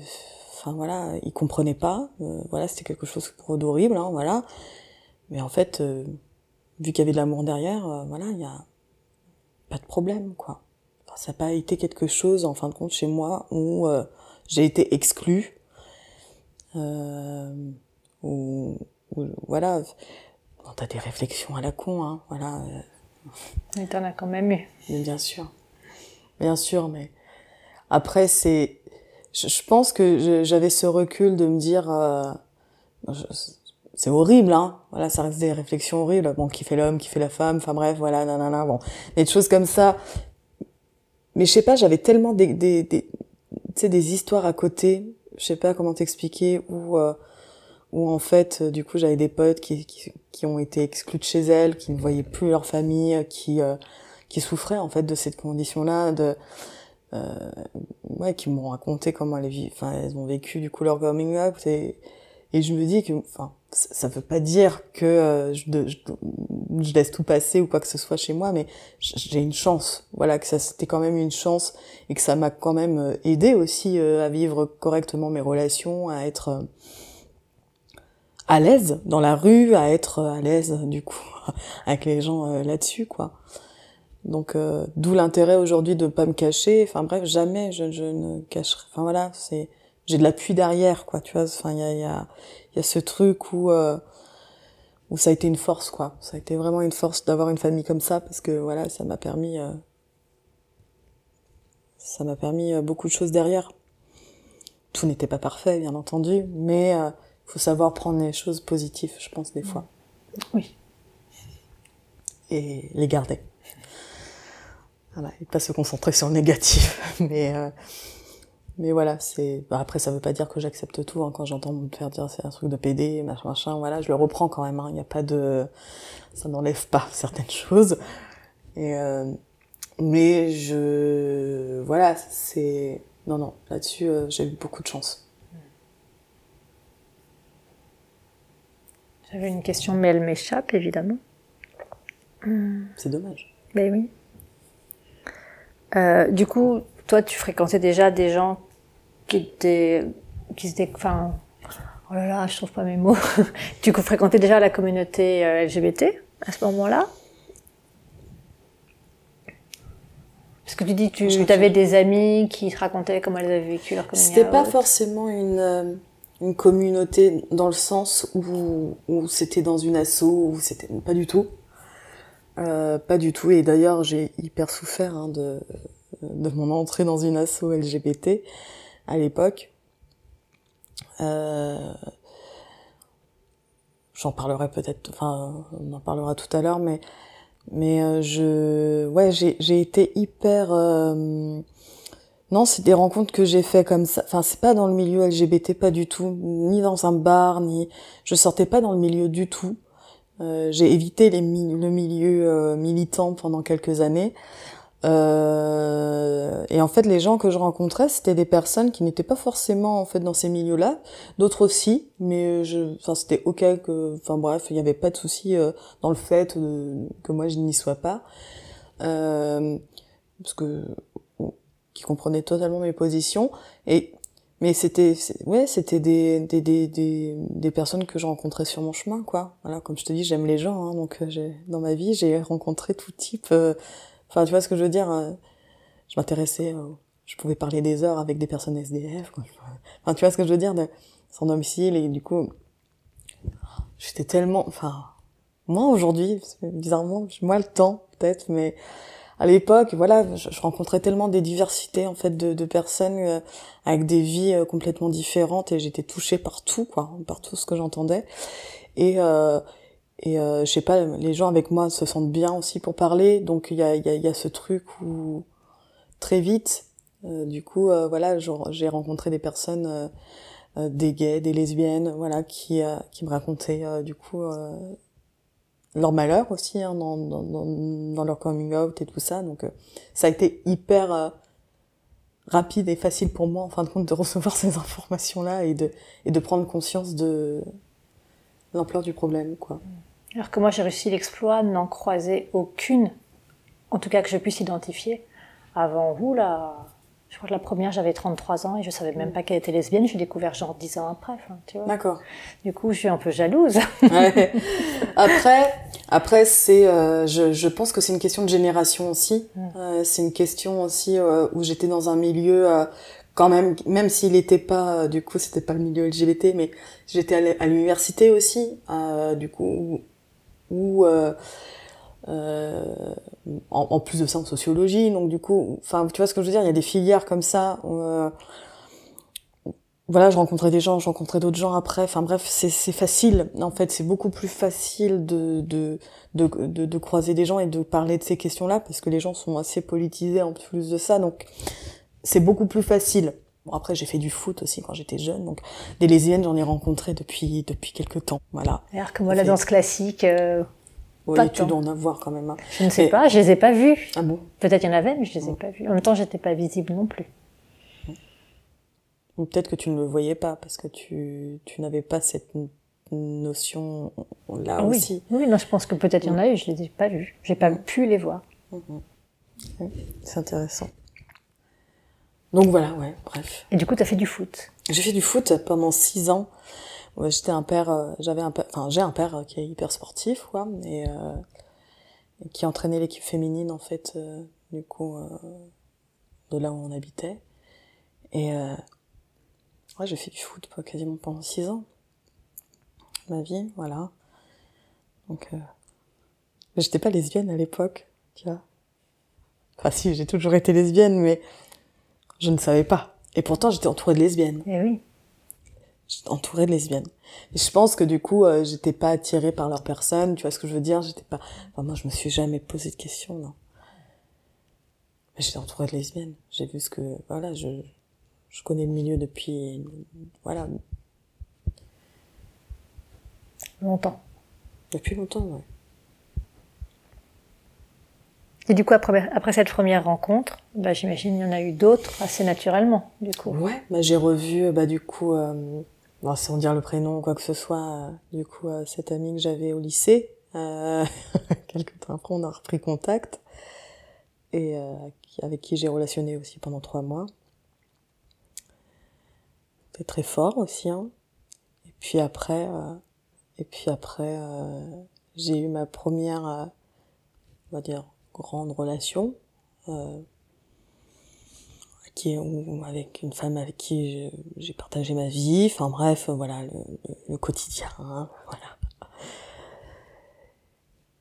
enfin voilà, ils comprenaient pas. Euh, voilà, c'était quelque chose d'horrible, hein, voilà. Mais en fait, vu qu'il y avait de l'amour derrière, voilà, il y a pas de problème, quoi. Enfin, ça n'a pas été quelque chose, en fin de compte, chez moi où j'ai été exclue. Euh, ou, voilà, bon, t'as des réflexions à la con, hein, voilà. Mais t'en as quand même eu. Mais bien sûr, bien sûr, mais après, c'est, je, pense que j'avais ce recul de me dire, euh, c'est horrible, hein. Voilà, ça reste des réflexions horribles. Bon, qui fait l'homme, qui fait la femme, enfin bref, voilà, nanana, bon, des choses comme ça. Mais je sais pas, j'avais tellement des, des, des tu sais, des histoires à côté. Je sais pas comment t'expliquer où, euh, où en fait, du coup, j'avais des potes qui, qui, qui, ont été exclus de chez elles, qui ne voyaient plus leur famille, qui, euh, qui souffraient en fait de cette condition-là, de euh, ouais, qui m'ont raconté comment elles, enfin, elles ont vécu du coup leur coming up et, et je me dis que, enfin, ça veut pas dire que euh, je, je, je, laisse tout passer ou quoi que ce soit chez moi, mais j'ai une chance, voilà, que ça c'était quand même une chance et que ça m'a quand même euh, aidé aussi euh, à vivre correctement mes relations, à être à l'aise dans la rue, à être à l'aise du coup avec les gens là-dessus, quoi. Donc euh, d'où l'intérêt aujourd'hui de pas me cacher. Enfin bref, jamais je, je ne cacherai. Enfin voilà, c'est j'ai de l'appui derrière quoi, tu vois. Enfin il y a il y a il y a ce truc où euh, où ça a été une force quoi. Ça a été vraiment une force d'avoir une famille comme ça parce que voilà, ça m'a permis euh, ça m'a permis beaucoup de choses derrière. Tout n'était pas parfait bien entendu, mais il faut savoir prendre les choses positives, je pense des fois. Oui. Et les garder. Voilà, et pas se concentrer sur le négatif. Mais, euh, mais voilà, c'est. Bah, après, ça veut pas dire que j'accepte tout. Hein, quand j'entends me faire dire c'est un truc de PD, machin, machin, voilà, je le reprends quand même. Hein. Il n'y a pas de. Ça n'enlève pas certaines choses. Et euh... mais je. Voilà, c'est. Non, non, là-dessus, euh, j'ai eu beaucoup de chance. J'avais une question, mais elle m'échappe, évidemment. C'est dommage. Ben oui. Euh, du coup, toi, tu fréquentais déjà des gens qui étaient, qui étaient, enfin, oh là là, je trouve pas mes mots. tu fréquentais déjà la communauté euh, LGBT à ce moment-là? Parce que tu dis, tu avais des amis qui te racontaient comment elles avaient vécu leur communauté. C'était pas forcément une, euh, une communauté dans le sens où, où c'était dans une asso, où c'était pas du tout. Euh, pas du tout. Et d'ailleurs, j'ai hyper souffert hein, de, mon entrée dans une asso LGBT à l'époque. Euh, J'en parlerai peut-être, enfin, on en parlera tout à l'heure, mais mais euh, je, ouais, j'ai été hyper. Non, c'est des rencontres que j'ai fait comme ça. Enfin, c'est pas dans le milieu LGBT, pas du tout, ni dans un bar, ni je sortais pas dans le milieu du tout. Euh, j'ai évité le milieu euh, militant pendant quelques années. Euh, et en fait, les gens que je rencontrais, c'était des personnes qui n'étaient pas forcément en fait dans ces milieux-là, d'autres aussi, mais je, enfin, c'était ok que, enfin bref, il n'y avait pas de souci euh, dans le fait que moi je n'y sois pas, euh, parce que qui comprenaient totalement mes positions. Et mais c'était ouais c'était des des, des des des personnes que je rencontrais sur mon chemin quoi. Voilà comme je te dis j'aime les gens hein, donc euh, j'ai dans ma vie j'ai rencontré tout type euh, enfin tu vois ce que je veux dire euh, je m'intéressais je pouvais parler des heures avec des personnes SDF enfin tu vois ce que je veux dire de sans domicile et du coup j'étais tellement enfin moi aujourd'hui bizarrement moi le temps peut-être mais à l'époque, voilà, je, rencontrais tellement des diversités en fait de, de personnes euh, avec des vies euh, complètement différentes et j'étais touchée par tout, quoi, par tout ce que j'entendais. Et euh, et je sais pas, les gens avec moi se sentent bien aussi pour parler, donc il y a, y, a, y a ce truc où très vite, du coup, voilà, j'ai rencontré des personnes, des gays, des lesbiennes, voilà, qui qui me racontaient du coup leur malheur aussi hein, dans, dans, dans, leur coming out et tout ça. Donc euh, ça a été hyper euh, rapide et facile pour moi en fin de compte de recevoir ces informations-là et de, et de prendre conscience de l'ampleur du problème. quoi. Alors que moi j'ai réussi l'exploit de n'en croiser aucune, en tout cas que je puisse identifier, avant vous là je crois que la première, j'avais 33 ans et je savais même pas qu'elle était lesbienne. Je l'ai découvert genre 10 ans après, tu vois. D'accord. Du coup, je suis un peu jalouse. ouais. Après, après c'est, euh, je, je, pense que c'est une question de génération aussi. Mm. Euh, c'est une question aussi euh, où j'étais dans un milieu euh, quand même, même s'il n'était pas, du coup, c'était pas le milieu LGBT, mais j'étais à l'université aussi, du coup, où, où euh, en, en, plus de ça en sociologie donc du coup enfin tu vois ce que je veux dire il y a des filières comme ça euh, voilà je rencontrais des gens je rencontrais d'autres gens après enfin bref c'est facile en fait c'est beaucoup plus facile de de, de de, de croiser des gens et de parler de ces questions là parce que les gens sont assez politisés en plus de ça donc c'est beaucoup plus facile Bon, après, j'ai fait du foot aussi quand j'étais jeune, donc des lesbiennes, j'en ai rencontré depuis depuis quelques temps, voilà. Alors que moi, la danse classique, euh, oui, tu dois en avoir quand même. Hein. Je ne sais pas, je les ai pas vus. Ah bon? Peut-être il y en avait, mais je les ai pas vus. En même temps, j'étais pas visible non plus. Ou peut-être que tu ne le voyais pas parce que tu, tu n'avais pas cette notion là aussi. Oui, non, je pense que peut-être il y en a eu, je les ai pas vus. J'ai pas pu les voir. Mhm. C'est intéressant. Donc voilà, ouais, bref. Et du coup, tu as fait du foot J'ai fait du foot pendant six ans. J'étais un père, euh, j'avais un père, enfin j'ai un père euh, qui est hyper sportif, quoi, et, euh, qui entraînait l'équipe féminine en fait, du coup, de là où on habitait. Et ouais, j'ai fait du foot pas quasiment pendant six ans, ma vie, voilà. Donc, j'étais pas lesbienne à l'époque, tu vois. Enfin si, j'ai toujours été lesbienne, mais je ne savais pas. Et pourtant, j'étais entourée de lesbiennes. Eh oui entourée de lesbiennes. Et je pense que du coup, euh, j'étais pas attirée par leur personne, tu vois ce que je veux dire J'étais pas. Enfin, moi, je me suis jamais posé de questions, non. Mais j'étais entourée de lesbiennes. J'ai vu ce que, voilà, je, je connais le milieu depuis, voilà. Longtemps. Depuis longtemps, ouais. Et du coup, après, après cette première rencontre, bah, j'imagine il y en a eu d'autres assez naturellement, du coup. Ouais, bah, j'ai revu, bah, du coup, euh, bon, sans dire le prénom ou quoi que ce soit, euh, du coup, euh, cette amie que j'avais au lycée, euh, quelques temps après, on a repris contact, et euh, avec qui j'ai relationné aussi pendant trois mois. C'était très fort aussi, hein. Et puis après, et puis après, j'ai eu ma première, on va dire, grande relation, qui, avec une femme avec qui j'ai partagé ma vie, enfin bref, voilà, le, quotidien, hein, voilà.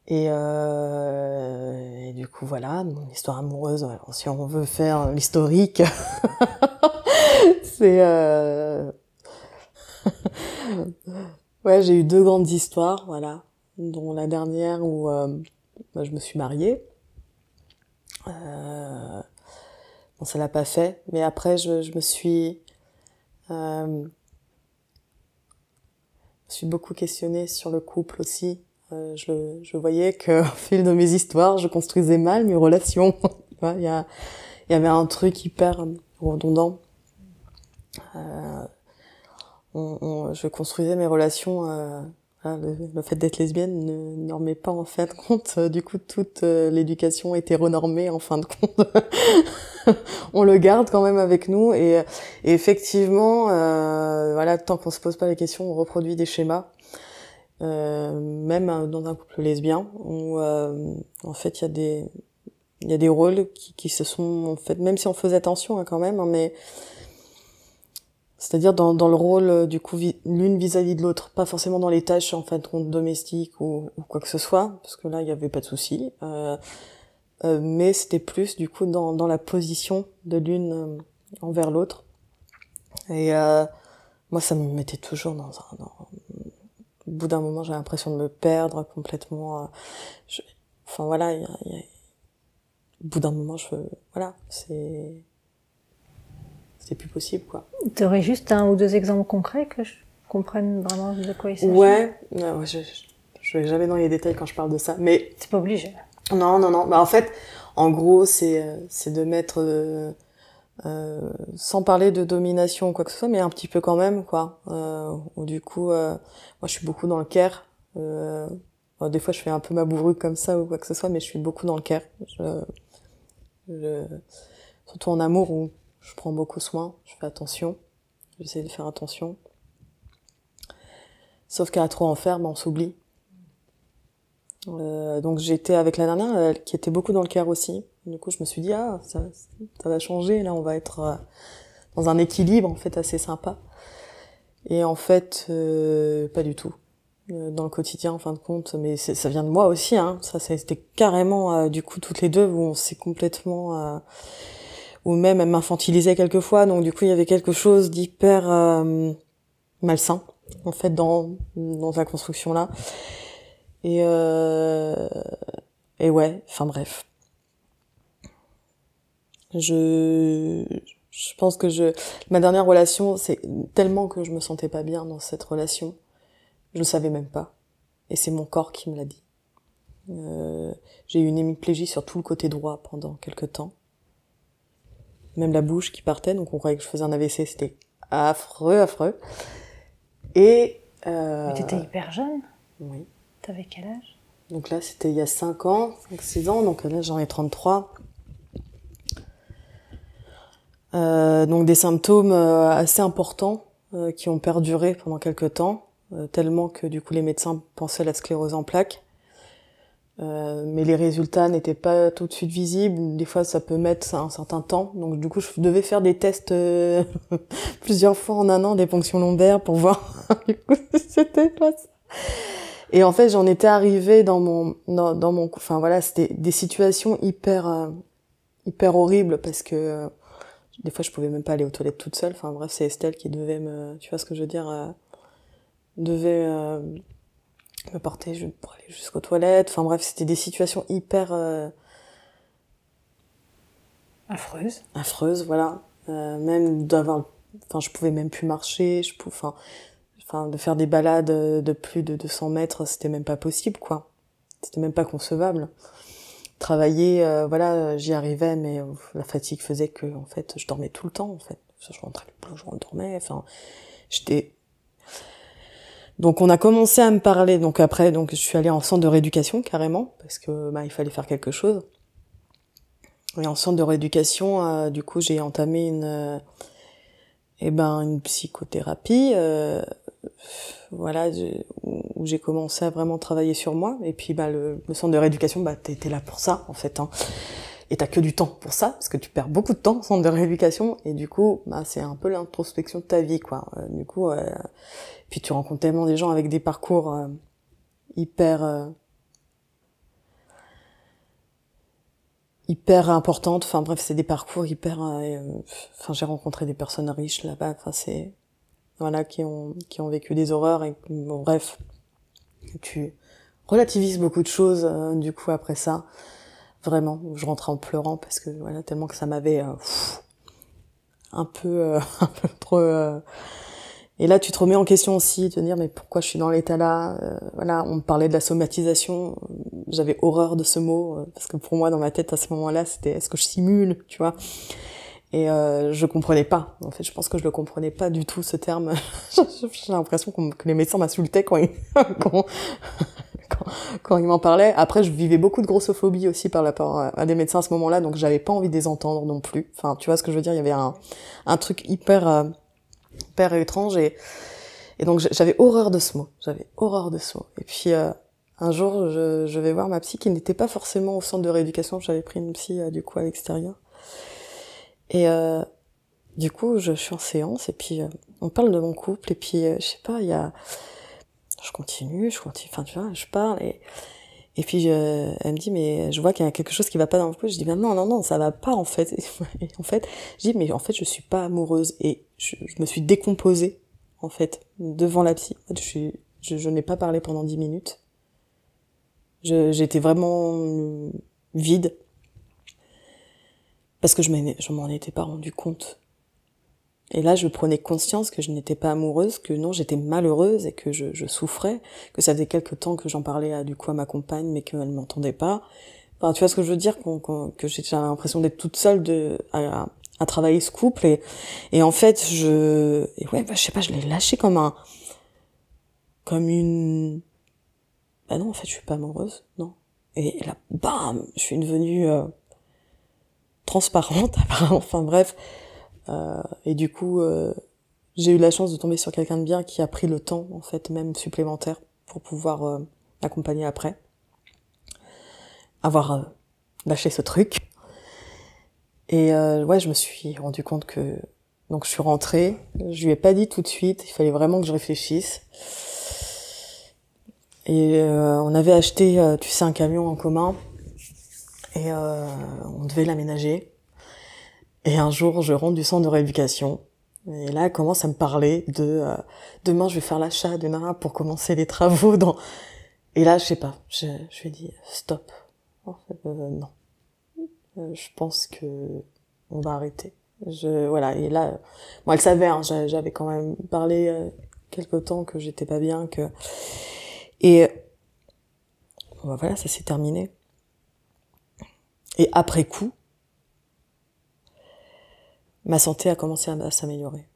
Et, euh, du coup, voilà, mon histoire amoureuse, si on veut faire l'historique, c'est... Euh... ouais, j'ai eu deux grandes histoires, voilà, dont la dernière où euh, bah, je me suis mariée. Euh, bon, ça l'a pas fait. Mais après, je, je me suis, euh, je suis beaucoup questionnée sur le couple aussi. Euh, je, je voyais que au fil de mes histoires, je construisais mal mes relations. Il y, a, y avait un truc hyper redondant. Euh, on, on, je construisais mes relations euh, le, fait d'être lesbienne ne, ne remet pas en fin de compte. Euh, du coup, toute euh, l'éducation hétéronormée, en fin de compte, on le garde quand même avec nous. Et, effectivement, euh, voilà, tant qu'on se pose pas les questions, on reproduit des schémas. Euh, même dans un couple lesbien, où euh, en fait il y a des il y a des rôles qui, qui se sont en fait, même si on faisait attention hein, quand même, hein, mais c'est-à-dire dans, dans le rôle euh, du coup l'une vis-à-vis de l'autre, pas forcément dans les tâches en fait domestiques ou, ou quoi que ce soit, parce que là il n'y avait pas de souci. Euh, euh, mais c'était plus du coup dans, dans la position de l'une euh, envers l'autre. Et euh, moi ça me mettait toujours dans un. Dans... Au bout d'un moment, j'ai l'impression de me perdre complètement. Je... Enfin voilà, y a, y a... au bout d'un moment, je voilà, c'est c'est plus possible quoi. Tu aurais juste un ou deux exemples concrets que je comprenne vraiment de quoi il s'agit? Ouais, je, je vais jamais dans les détails quand je parle de ça, mais c'est pas obligé. Non, non, non. Bah en fait, en gros, c'est c'est de mettre euh, euh, sans parler de domination ou quoi que ce soit, mais un petit peu quand même quoi. Euh, ou du coup, euh, moi je suis beaucoup dans le care. Euh, bon, des fois, je fais un peu ma bourrue comme ça ou quoi que ce soit, mais je suis beaucoup dans le care. Je, je, surtout en amour où je prends beaucoup soin, je fais attention, j'essaie de faire attention. Sauf qu'à trop en faire, ben, on s'oublie. Euh, donc j'étais avec la dernière, elle, qui était beaucoup dans le cœur aussi. Du coup, je me suis dit ah ça, va changer, là on va être euh, dans un équilibre en fait assez sympa. Et en fait, euh, pas du tout. Euh, dans le quotidien, en fin de compte, mais ça vient de moi aussi. Hein. Ça, c'était carrément euh, du coup toutes les deux où on s'est complètement ou même elle m'infantilisait quelquefois, donc du coup il y avait quelque chose d'hyper euh, malsain en fait dans dans la construction là. Et euh, et ouais, enfin bref. Je je pense que je ma dernière relation, c'est tellement que je me sentais pas bien dans cette relation, je le savais même pas. Et c'est mon corps qui me l'a dit. Euh, j'ai eu une hémiplégie sur tout le côté droit pendant quelques temps même la bouche qui partait, donc on croyait que je faisais un AVC, c'était affreux, affreux. Et... Euh... Mais t'étais hyper jeune Oui. T'avais quel âge? Donc là, c'était il y a 5 ans, 5-6 ans, donc là j'en ai 33. Euh, donc des symptômes euh, assez importants euh, qui ont perduré pendant quelques temps, euh, tellement que du coup les médecins pensaient à la sclérose en plaques. Euh, mais les résultats n'étaient pas tout de suite visibles. Des fois, ça peut mettre un certain temps. Donc, du coup, je devais faire des tests euh, plusieurs fois en un an, des ponctions lombaires, pour voir du coup c'était pas ça. Et en fait, j'en étais arrivée dans mon, dans, mon, enfin voilà, c'était des situations hyper, euh, hyper horribles parce que euh, des fois, je pouvais même pas aller aux toilettes toute seule. Enfin bref, c'est Estelle qui devait me, tu vois ce que je veux dire, devait me porter pour aller jusqu'aux toilettes. Enfin bref, c'était des situations hyper euh... affreuses. Affreuses, voilà. Euh, même d'avoir, enfin, je pouvais même plus marcher. Je pouvais, enfin, enfin, de faire des balades de plus de 200 mètres, c'était même pas possible, quoi. C'était même pas concevable. Travailler, euh, voilà, j'y arrivais, mais la fatigue faisait que, en fait, je dormais tout le temps, en fait. Je rentrais, je dormais. Enfin, j'étais donc on a commencé à me parler. Donc après, donc je suis allée en centre de rééducation carrément parce que bah, il fallait faire quelque chose. Et en centre de rééducation, euh, du coup, j'ai entamé une, euh, eh ben, une psychothérapie, euh, voilà, où j'ai commencé à vraiment travailler sur moi. Et puis, bah, le, centre de rééducation, bah, t'étais là pour ça, en fait. Hein. Et t'as que du temps pour ça, parce que tu perds beaucoup de temps en centre de rééducation. Et du coup, bah, c'est un peu l'introspection de ta vie, quoi. Du coup, puis tu rencontres tellement des gens avec des parcours euh, hyper euh, hyper importantes. Enfin bref, c'est des parcours hyper. Euh, enfin, j'ai rencontré des personnes riches là-bas. Enfin, c'est voilà qui ont qui ont vécu des horreurs et bon, bref, tu relativises beaucoup de choses du coup après ça. vraiment. Je rentrais en pleurant parce que voilà tellement que ça m'avait euh, un peu euh, un peu trop. Euh, et là, tu te remets en question aussi, te dire mais pourquoi je suis dans l'état là Voilà, on me parlait de la somatisation. J'avais horreur de ce mot parce que pour moi, dans ma tête à ce moment-là, c'était est-ce que je simule, tu vois? Et euh, je comprenais pas. En fait, je pense que je le comprenais pas du tout ce terme. J'ai l'impression que les médecins m'insultaient quand ils, quand, quand, ils m'en parlaient. Après, je vivais beaucoup de grossophobie aussi par rapport à des médecins à ce moment-là, donc j'avais pas envie de les entendre non plus. Enfin, tu vois ce que je veux dire? Il y avait un truc hyper, hyper étrange et, donc j'avais horreur de ce mot. J'avais horreur de ce mot. Et puis euh, un jour, je, vais voir ma psy qui n'était pas forcément au centre de rééducation. J'avais pris une psy euh, du coup à l'extérieur. Et euh, du coup, je, suis en séance et puis on parle de mon couple et puis je sais pas, il y a, je continue, je continue, enfin tu vois, je parle et puis elle me dit mais je vois qu'il y a quelque chose qui va pas dans le couple. Je dis ben non non non ça va pas en fait. En fait, je dis mais en fait je suis pas amoureuse et je, me suis décomposée en fait devant la psy. Je je, je n'ai pas parlé pendant dix minutes. J'étais vraiment vide parce que je m'en étais pas rendu compte. Et là, je prenais conscience que je n'étais pas amoureuse, que non, j'étais malheureuse et que je, je, souffrais, que ça faisait quelque temps que j'en parlais à, du coup à ma compagne, mais qu'elle ne m'entendait pas. Enfin, tu vois ce que je veux dire, que j'ai l'impression d'être toute seule de, à, à, travailler ce couple et, et en fait, je, et ouais, bah, je sais pas, je l'ai lâché comme un, comme une, bah non, en fait, je suis pas amoureuse, non. Et là, bam, je suis devenue euh, transparente enfin bref et du coup euh, j'ai eu la chance de tomber sur quelqu'un de bien qui a pris le temps en fait même supplémentaire pour pouvoir euh, accompagner après. Avoir euh, lâché ce truc. Et euh, ouais je me suis rendu compte que donc je suis rentrée. Je lui ai pas dit tout de suite. Il fallait vraiment que je réfléchisse. Et on avait acheté tu sais un camion en commun. Et euh, on devait l'aménager. Et un jour, je rentre du centre de rééducation. Et là, elle commence à me parler de euh, demain, je vais faire l'achat de nana pour commencer les travaux dans. Et là, je sais pas. Je, je lui ai dit stop. En fait, euh, non. Euh, je pense que on va arrêter. Je voilà. Et là, moi, elle savait. Hein, J'avais quand même parlé euh, quelque temps que j'étais pas bien, que et bon, voilà, ça s'est terminé. Et après coup, ma santé a commencé à, s'améliorer.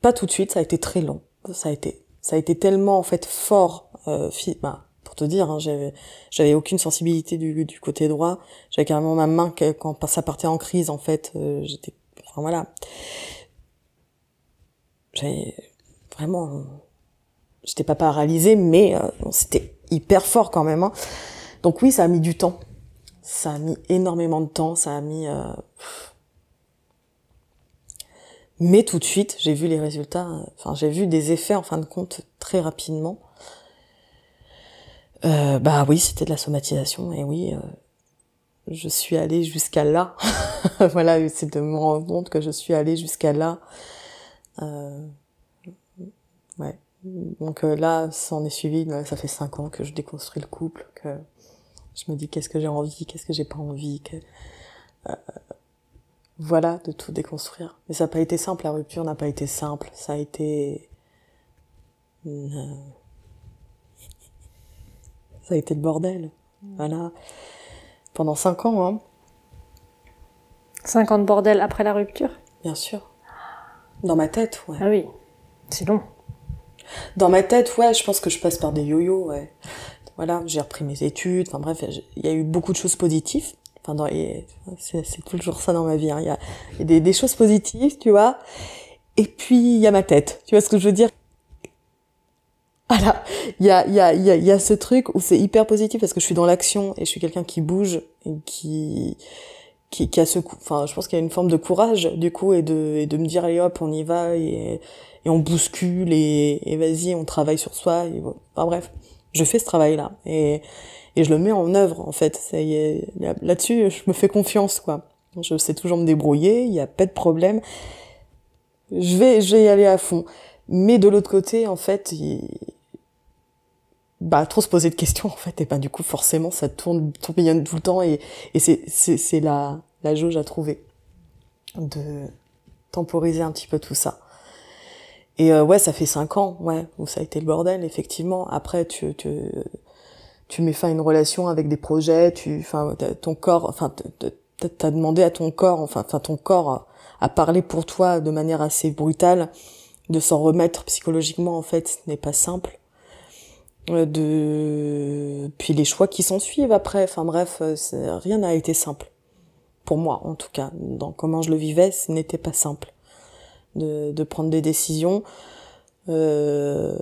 Pas tout de suite, ça a été très long. Ça a été, ça a été tellement en fait fort. Euh, bah, pour te dire, hein, j'avais, j'avais aucune sensibilité du, du côté droit. J'avais carrément ma main quand ça partait en crise. En fait, euh, j'étais, enfin voilà, j'avais vraiment, j'étais pas paralysée, mais euh, c'était hyper fort quand même. Hein. Donc oui, ça a mis du temps ça a mis énormément de temps, ça a mis... Euh... Mais tout de suite, j'ai vu les résultats, enfin j'ai vu des effets en fin de compte très rapidement. Euh, bah oui, c'était de la somatisation, et oui, euh, je suis allée jusqu'à là. voilà, c'est de me rendre compte que je suis allée jusqu'à là. Euh, ouais. Donc euh, là, ça en est suivi, ça fait cinq ans que je déconstruis le couple, que je me dis qu'est-ce que j'ai envie, qu'est-ce que j'ai pas envie. Que... Voilà, de tout déconstruire. Mais ça n'a pas été simple, la rupture n'a pas été simple. Ça a été... Euh, ça a été le bordel. Voilà. Pendant cinq ans, hein. Cinq ans de bordel après la rupture? Bien sûr. Dans ma tête, ouais. Ah oui, c'est long. Dans ma tête, ouais, je pense que je passe par des yo-yo, ouais voilà, j'ai repris mes études. Enfin bref, il y a eu beaucoup de choses positives. Enfin, c'est toujours ça dans ma vie. Hein. Il y a, y a des, choses positives, tu vois. Et puis il y a ma tête. Tu vois ce que je veux dire? Voilà, il y a, il y a, y y a ce truc où c'est hyper positif parce que je suis dans l'action et je suis quelqu'un qui bouge et qui qui, qui a ce enfin je pense qu'il y a une forme de courage du coup et de et de me dire allez hop on y va et, et on bouscule et, et vas-y on travaille sur soi enfin bref je fais ce travail-là et, et je le mets en œuvre en fait. Là-dessus, je me fais confiance quoi. Je sais toujours me débrouiller, il n'y a pas de problème. Je vais, je vais y aller à fond. Mais de l'autre côté, en fait, bah trop se poser de questions en fait et ben du coup forcément ça tourne tourbillonne tout le temps et, et c'est c'est c'est la la jauge à trouver de temporiser un petit peu tout ça et euh, ouais ça fait cinq ans ouais où ça a été le bordel effectivement. Après tu tu tu mets fin à une relation avec des projets tu enfin ton corps enfin t'as demandé à ton corps enfin enfin ton corps à parler pour toi de manière assez brutale de s'en remettre psychologiquement en fait ce n'est pas simple. Euh, de puis les choix qui s'en suivent après enfin bref euh, rien n'a été simple. Pour moi en tout cas dans comment je le vivais ce n'était pas simple de, de prendre des décisions euh,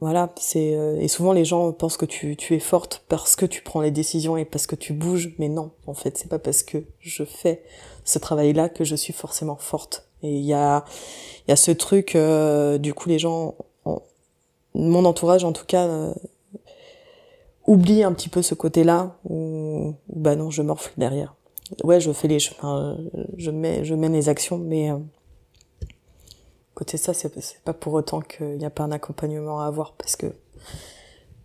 voilà c'est euh, et souvent les gens pensent que tu, tu es forte parce que tu prends les décisions et parce que tu bouges mais non en fait c'est pas parce que je fais ce travail là que je suis forcément forte. Et il y a il y a ce truc euh, du coup les gens mon entourage en tout cas euh, oublie un petit peu ce côté-là où, bah non je morfle derrière ouais je fais les enfin, je mets je mène les actions mais euh, côté ça c'est pas pour autant qu'il n'y a pas un accompagnement à avoir parce que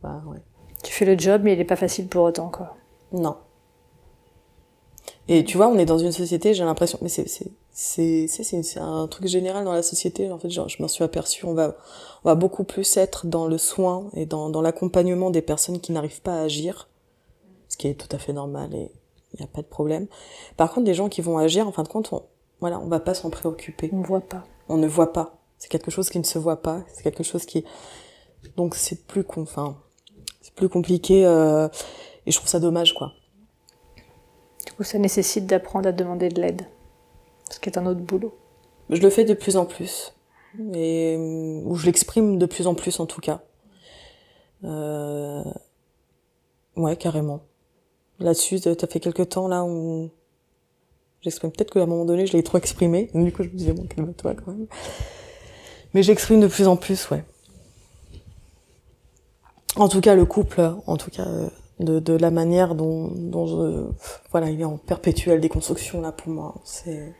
bah ouais. Tu fais le job mais il est pas facile pour autant quoi. Non. Et tu vois on est dans une société j'ai l'impression mais c'est c'est c'est c'est un truc général dans la société. En fait genre, je m'en suis aperçu on va on va beaucoup plus être dans le soin et dans, dans l'accompagnement des personnes qui n'arrivent pas à agir ce qui est tout à fait normal et il n'y a pas de problème. Par contre des gens qui vont agir en fin de compte on voilà on va pas s'en préoccuper. On voit pas. On ne voit pas. C'est quelque chose qui ne se voit pas. C'est quelque chose qui donc c'est plus enfin c'est plus compliqué euh... et je trouve ça dommage quoi. Du coup ça nécessite d'apprendre à demander de l'aide. Ce qui est un autre boulot. Je le fais de plus en plus, et ou je l'exprime de plus en plus en tout cas. Euh... Ouais, carrément. Là-dessus, t'as fait quelques temps là où j'exprime. Peut-être qu'à un moment donné, je l'ai trop exprimé. Du coup, je me disais bon, calme-toi quand même. Mais j'exprime de plus en plus, ouais. En tout cas, le couple, en tout cas, de, de la manière dont, dont je, voilà, il est en perpétuelle déconstruction là pour moi. C'est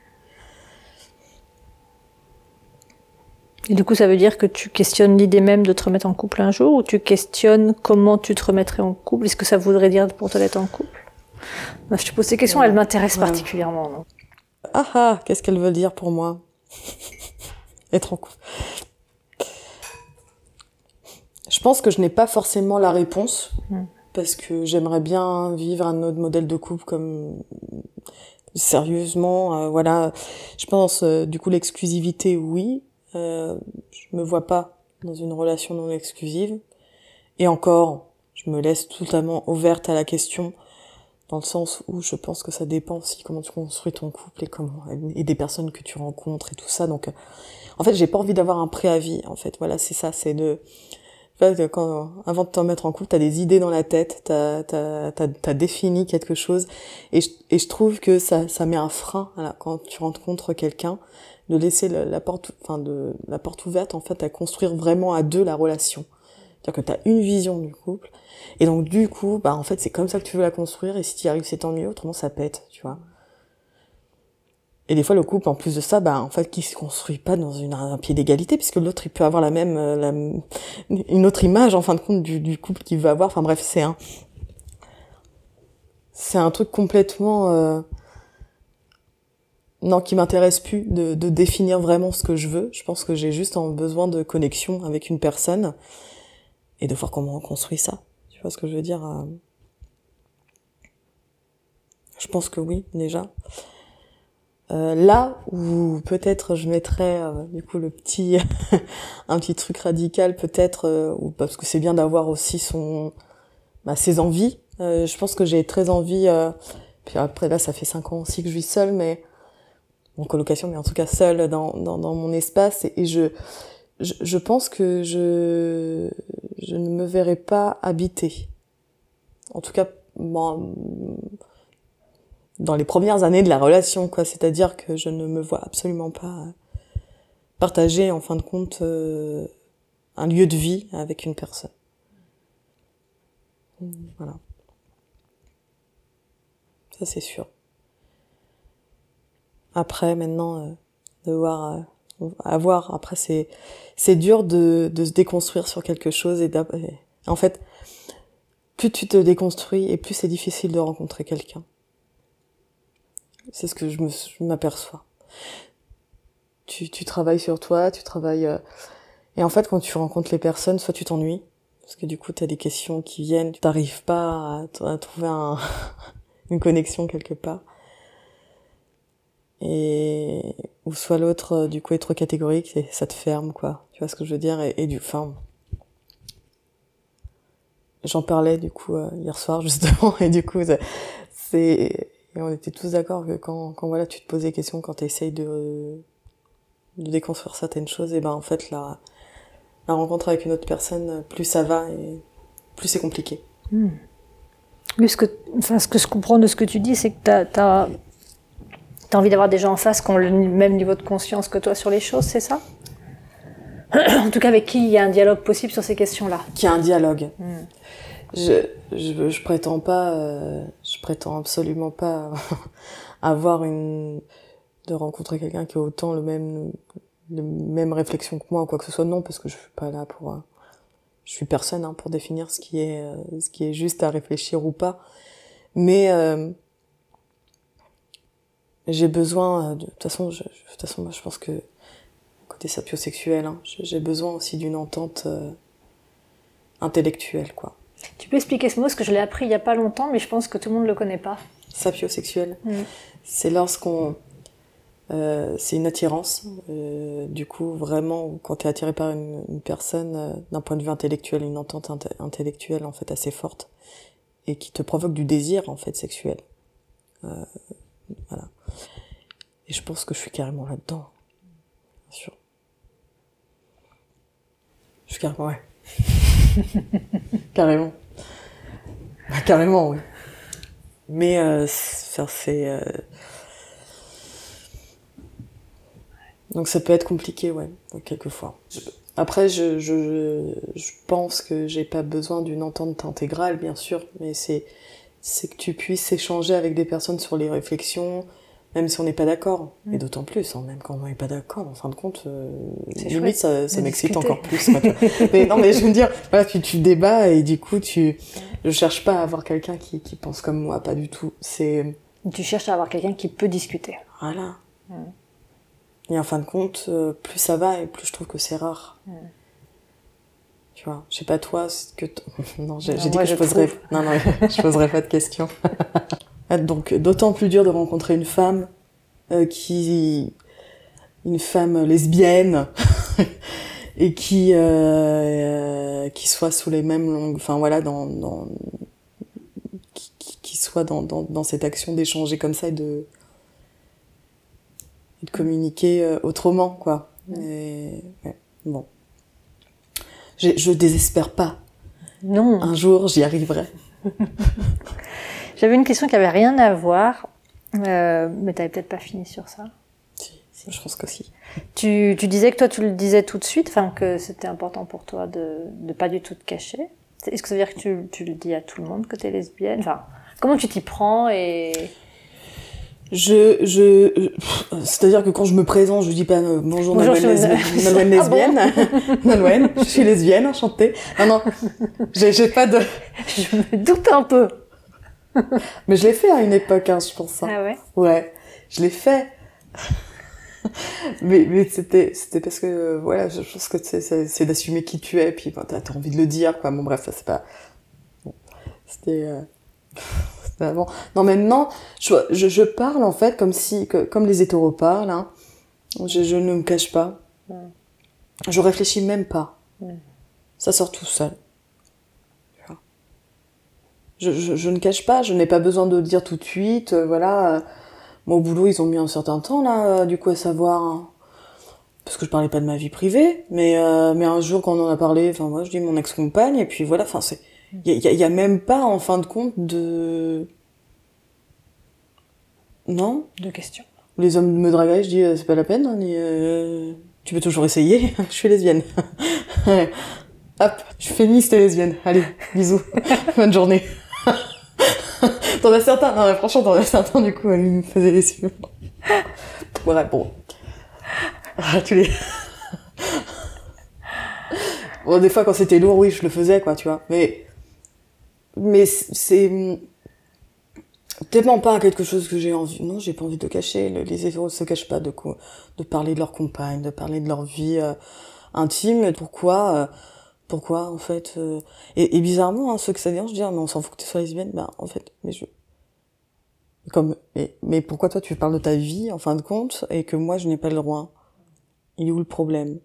Et du coup, ça veut dire que tu questionnes l'idée même de te remettre en couple un jour, ou tu questionnes comment tu te remettrais en couple? Est-ce que ça voudrait dire pour te mettre en couple? Bah, Je te pose ces questions, elles m'intéressent particulièrement. Non ah ah, qu'est-ce qu'elle veut dire pour moi? Être en couple. Je pense que je n'ai pas forcément la réponse, hmm. parce que j'aimerais bien vivre un autre modèle de couple comme sérieusement, euh, voilà. Je pense, euh, du coup, l'exclusivité, oui, euh, je me vois pas dans une relation non exclusive. Et encore, je me laisse totalement ouverte à la question, dans le sens où je pense que ça dépend aussi comment tu construis ton couple et comment et des personnes que tu rencontres et tout ça. Donc, en fait, j'ai pas envie d'avoir un préavis. En fait, voilà, c'est ça, c'est de quand, avant de t'en mettre en couple, t'as des idées dans la tête, t'as as, as, défini quelque chose, et je, et je trouve que ça, ça met un frein voilà, quand tu rencontres quelqu'un de laisser la, porte, enfin de la porte ouverte en fait à construire vraiment à deux la relation. C'est-à-dire que tu une vision du couple et donc du coup, bah en fait c'est comme ça que tu veux la construire et si tu arrives c'est tant mieux, autrement ça pète, tu vois. Et des fois le couple en plus de ça, bah en fait qui se construit pas dans une, un pied d'égalité puisque l'autre il peut avoir la même, euh, une autre image en fin de compte du, du couple qu'il veut avoir. Enfin bref c'est un c'est un truc complètement euh, non, qui m'intéresse plus de, de, définir vraiment ce que je veux. Je pense que j'ai juste en besoin de connexion avec une personne et de voir comment on construit ça. Tu vois ce que je veux dire euh? Je pense que oui, déjà. Euh, là où peut-être je mettrais euh, du coup le petit un petit truc radical peut-être euh, parce que c'est bien d'avoir aussi son bah, ses envies. je pense que j'ai très envie. puis après là, ça fait cinq ans aussi que je vis seule, mais en colocation, mais en tout cas seule dans, dans, dans mon espace. Et, je, je, je, pense que je, je ne me verrai pas habiter. En tout cas, bon, dans les premières années de la relation, quoi. C'est-à-dire que je ne me vois absolument pas partager, en fin de compte, euh, un lieu de vie avec une personne. Voilà. Ça, c'est sûr. Après, maintenant, euh, devoir euh, à voir. Après, c'est c'est dur de, de se déconstruire sur quelque chose et, et en fait, plus tu te déconstruis et plus c'est difficile de rencontrer quelqu'un. C'est ce que je m'aperçois. Tu, tu travailles sur toi, tu travailles... Euh, et en fait, quand tu rencontres les personnes, soit tu t'ennuies, parce que du coup, tu as des questions qui viennent, tu n'arrives pas à, trouver un, une connexion quelque part. Et ou soit l'autre, euh, du coup, est trop catégorique et ça te ferme, quoi. Tu vois ce que je veux dire? Et, du, enfin, j'en parlais du coup euh, hier soir justement et du coup c'est on était tous d'accord que quand, quand voilà, tu te poses des questions, quand tu essayes de, de déconstruire certaines choses, et ben en fait la, la rencontre avec une autre personne, plus ça va et plus c'est compliqué. Hmm. ce que, enfin, ce que je comprends de ce que tu dis, c'est que tu as, as, envie d'avoir des gens en face qui ont le même niveau de conscience que toi sur les choses, c'est ça? En tout cas, avec qui il y a un dialogue possible sur ces questions-là. Qui a un dialogue. Hmm je, je, je prétends pas, euh, je prétends absolument pas avoir une, de rencontrer quelqu'un qui a autant le même, le même réflexion que moi ou quoi que ce soit. Non, parce que je suis pas là pour, euh, je suis personne hein, pour définir ce qui est, euh, ce qui est juste à réfléchir ou pas. Mais j'ai besoin, de, toute façon, je, de toute façon, moi, je pense que côté sapiosexuel, hein, j'ai besoin aussi d'une entente intellectuelle, quoi. Tu peux expliquer ce mot, parce que je l'ai appris il n'y a pas longtemps, mais je pense que tout le monde ne le connaît pas. Sapiosexuel. Mm. C'est lorsqu'on... Euh, c'est une attirance. Euh, du coup, vraiment, quand tu es attiré par une, personne, euh, d'un point de vue intellectuel, une entente intellectuelle en fait assez forte, et qui te provoque du désir en fait sexuel. Euh, voilà. Et je pense que je suis carrément là-dedans. Bien sûr. Je suis carrément, ouais. carrément. Bah, carrément, oui. Mais euh, c'est. Euh... Donc ça peut être compliqué, ouais, quelquefois. Après, je, je, je pense que j'ai pas besoin d'une entente intégrale, bien sûr, mais c'est c'est que tu puisses échanger avec des personnes sur les réflexions, même si on n'est pas d'accord. Et mm. d'autant plus, hein, même quand on n'est pas d'accord, en fin de compte, euh, limite, ça, ça m'excite encore plus. mais non, mais je veux dire, voilà, tu, tu débats et du coup, tu, je cherche pas à avoir quelqu'un qui, qui pense comme moi, pas du tout. C'est. Tu cherches à avoir quelqu'un qui peut discuter. Voilà. Mm. Et en fin de compte, euh, plus ça va et plus je trouve que c'est rare. Mm. Tu vois, je sais pas toi, ce que non, j'ai dit que je, je poserais, non non, je poserais pas de questions. Donc d'autant plus dur de rencontrer une femme euh, qui une femme lesbienne et qui euh, euh, qui soit sous les mêmes longues enfin voilà dans, dans qui, qui, soit dans, dans, dans cette action d'échanger comme ça et de de communiquer euh, autrement quoi. Et, ouais, bon. Je, je désespère pas. Non. Un jour j'y arriverai J'avais une question qui avait rien à voir, euh, mais t'avais peut-être pas fini sur ça. Si, je pense que si. Tu, tu, disais que toi tu le disais tout de suite, enfin que c'était important pour toi de ne pas du tout te cacher. Est-ce que ça veut dire que tu, tu le dis à tout le monde que t'es lesbienne? Enfin, comment tu t'y prends et je, je, c'est-à-dire que quand je me présente, je dis pas euh, bonjour, bonjour Nolwenn, ah lesbienne, Nolwenn, je suis lesbienne, enchantée. Non, non, j'ai pas de. Je me doute un peu. Mais je l'ai fait à une époque, hein, je pense. Hein. Ah ouais? Ouais, je l'ai fait. mais mais c'était c'était parce que voilà, je pense que c'est d'assumer qui tu es, puis ben, t'as as envie de le dire, quoi. Bon bref, ça c'est pas. C'était. Euh... avant. Non, maintenant, je, je, je, parle en fait comme si, que, comme les hétéros parlent. Hein. Je, je, ne me cache pas. Je réfléchis même pas. Ça sort tout seul. Je, je, je, ne cache pas, je n'ai pas besoin de le dire tout de suite. Euh, voilà, euh, au boulot, ils ont mis un certain temps là, euh, du coup, à savoir. Hein. parce que je parlais pas de ma vie privée, mais mais un jour quand on en a parlé, enfin moi je dis mon ex-compagne et puis voilà, enfin c'est, il y, y, a même pas en fin de compte de non? De questions. Les hommes me draguaient, je dis c'est pas la peine, hein, ni, tu peux toujours essayer, je suis lesbienne. Hop, je suis féministe et lesbienne. Allez, bisous, bonne journée. T'en as certains, non, franchement, t'en as certains, du coup, ils me faisaient les suivre. Ouais, bon. Ah, les... bon, des fois, quand c'était lourd, oui, je le faisais, quoi, tu vois. Mais, mais c'est tellement pas quelque chose que j'ai envie. Non, j'ai pas envie de cacher. Les héros se cachent pas de de parler de leur compagne, de parler de leur vie euh, intime. Pourquoi, euh, pourquoi, en fait. Euh, et, et, bizarrement, hein, ceux que ça dérange, dire, mais on s'en fout que tu sois lesbienne. Bah, en fait, mais je, comme, mais, mais pourquoi toi tu parles de ta vie en fin de compte et que moi je n'ai pas le droit? Il est où le problème?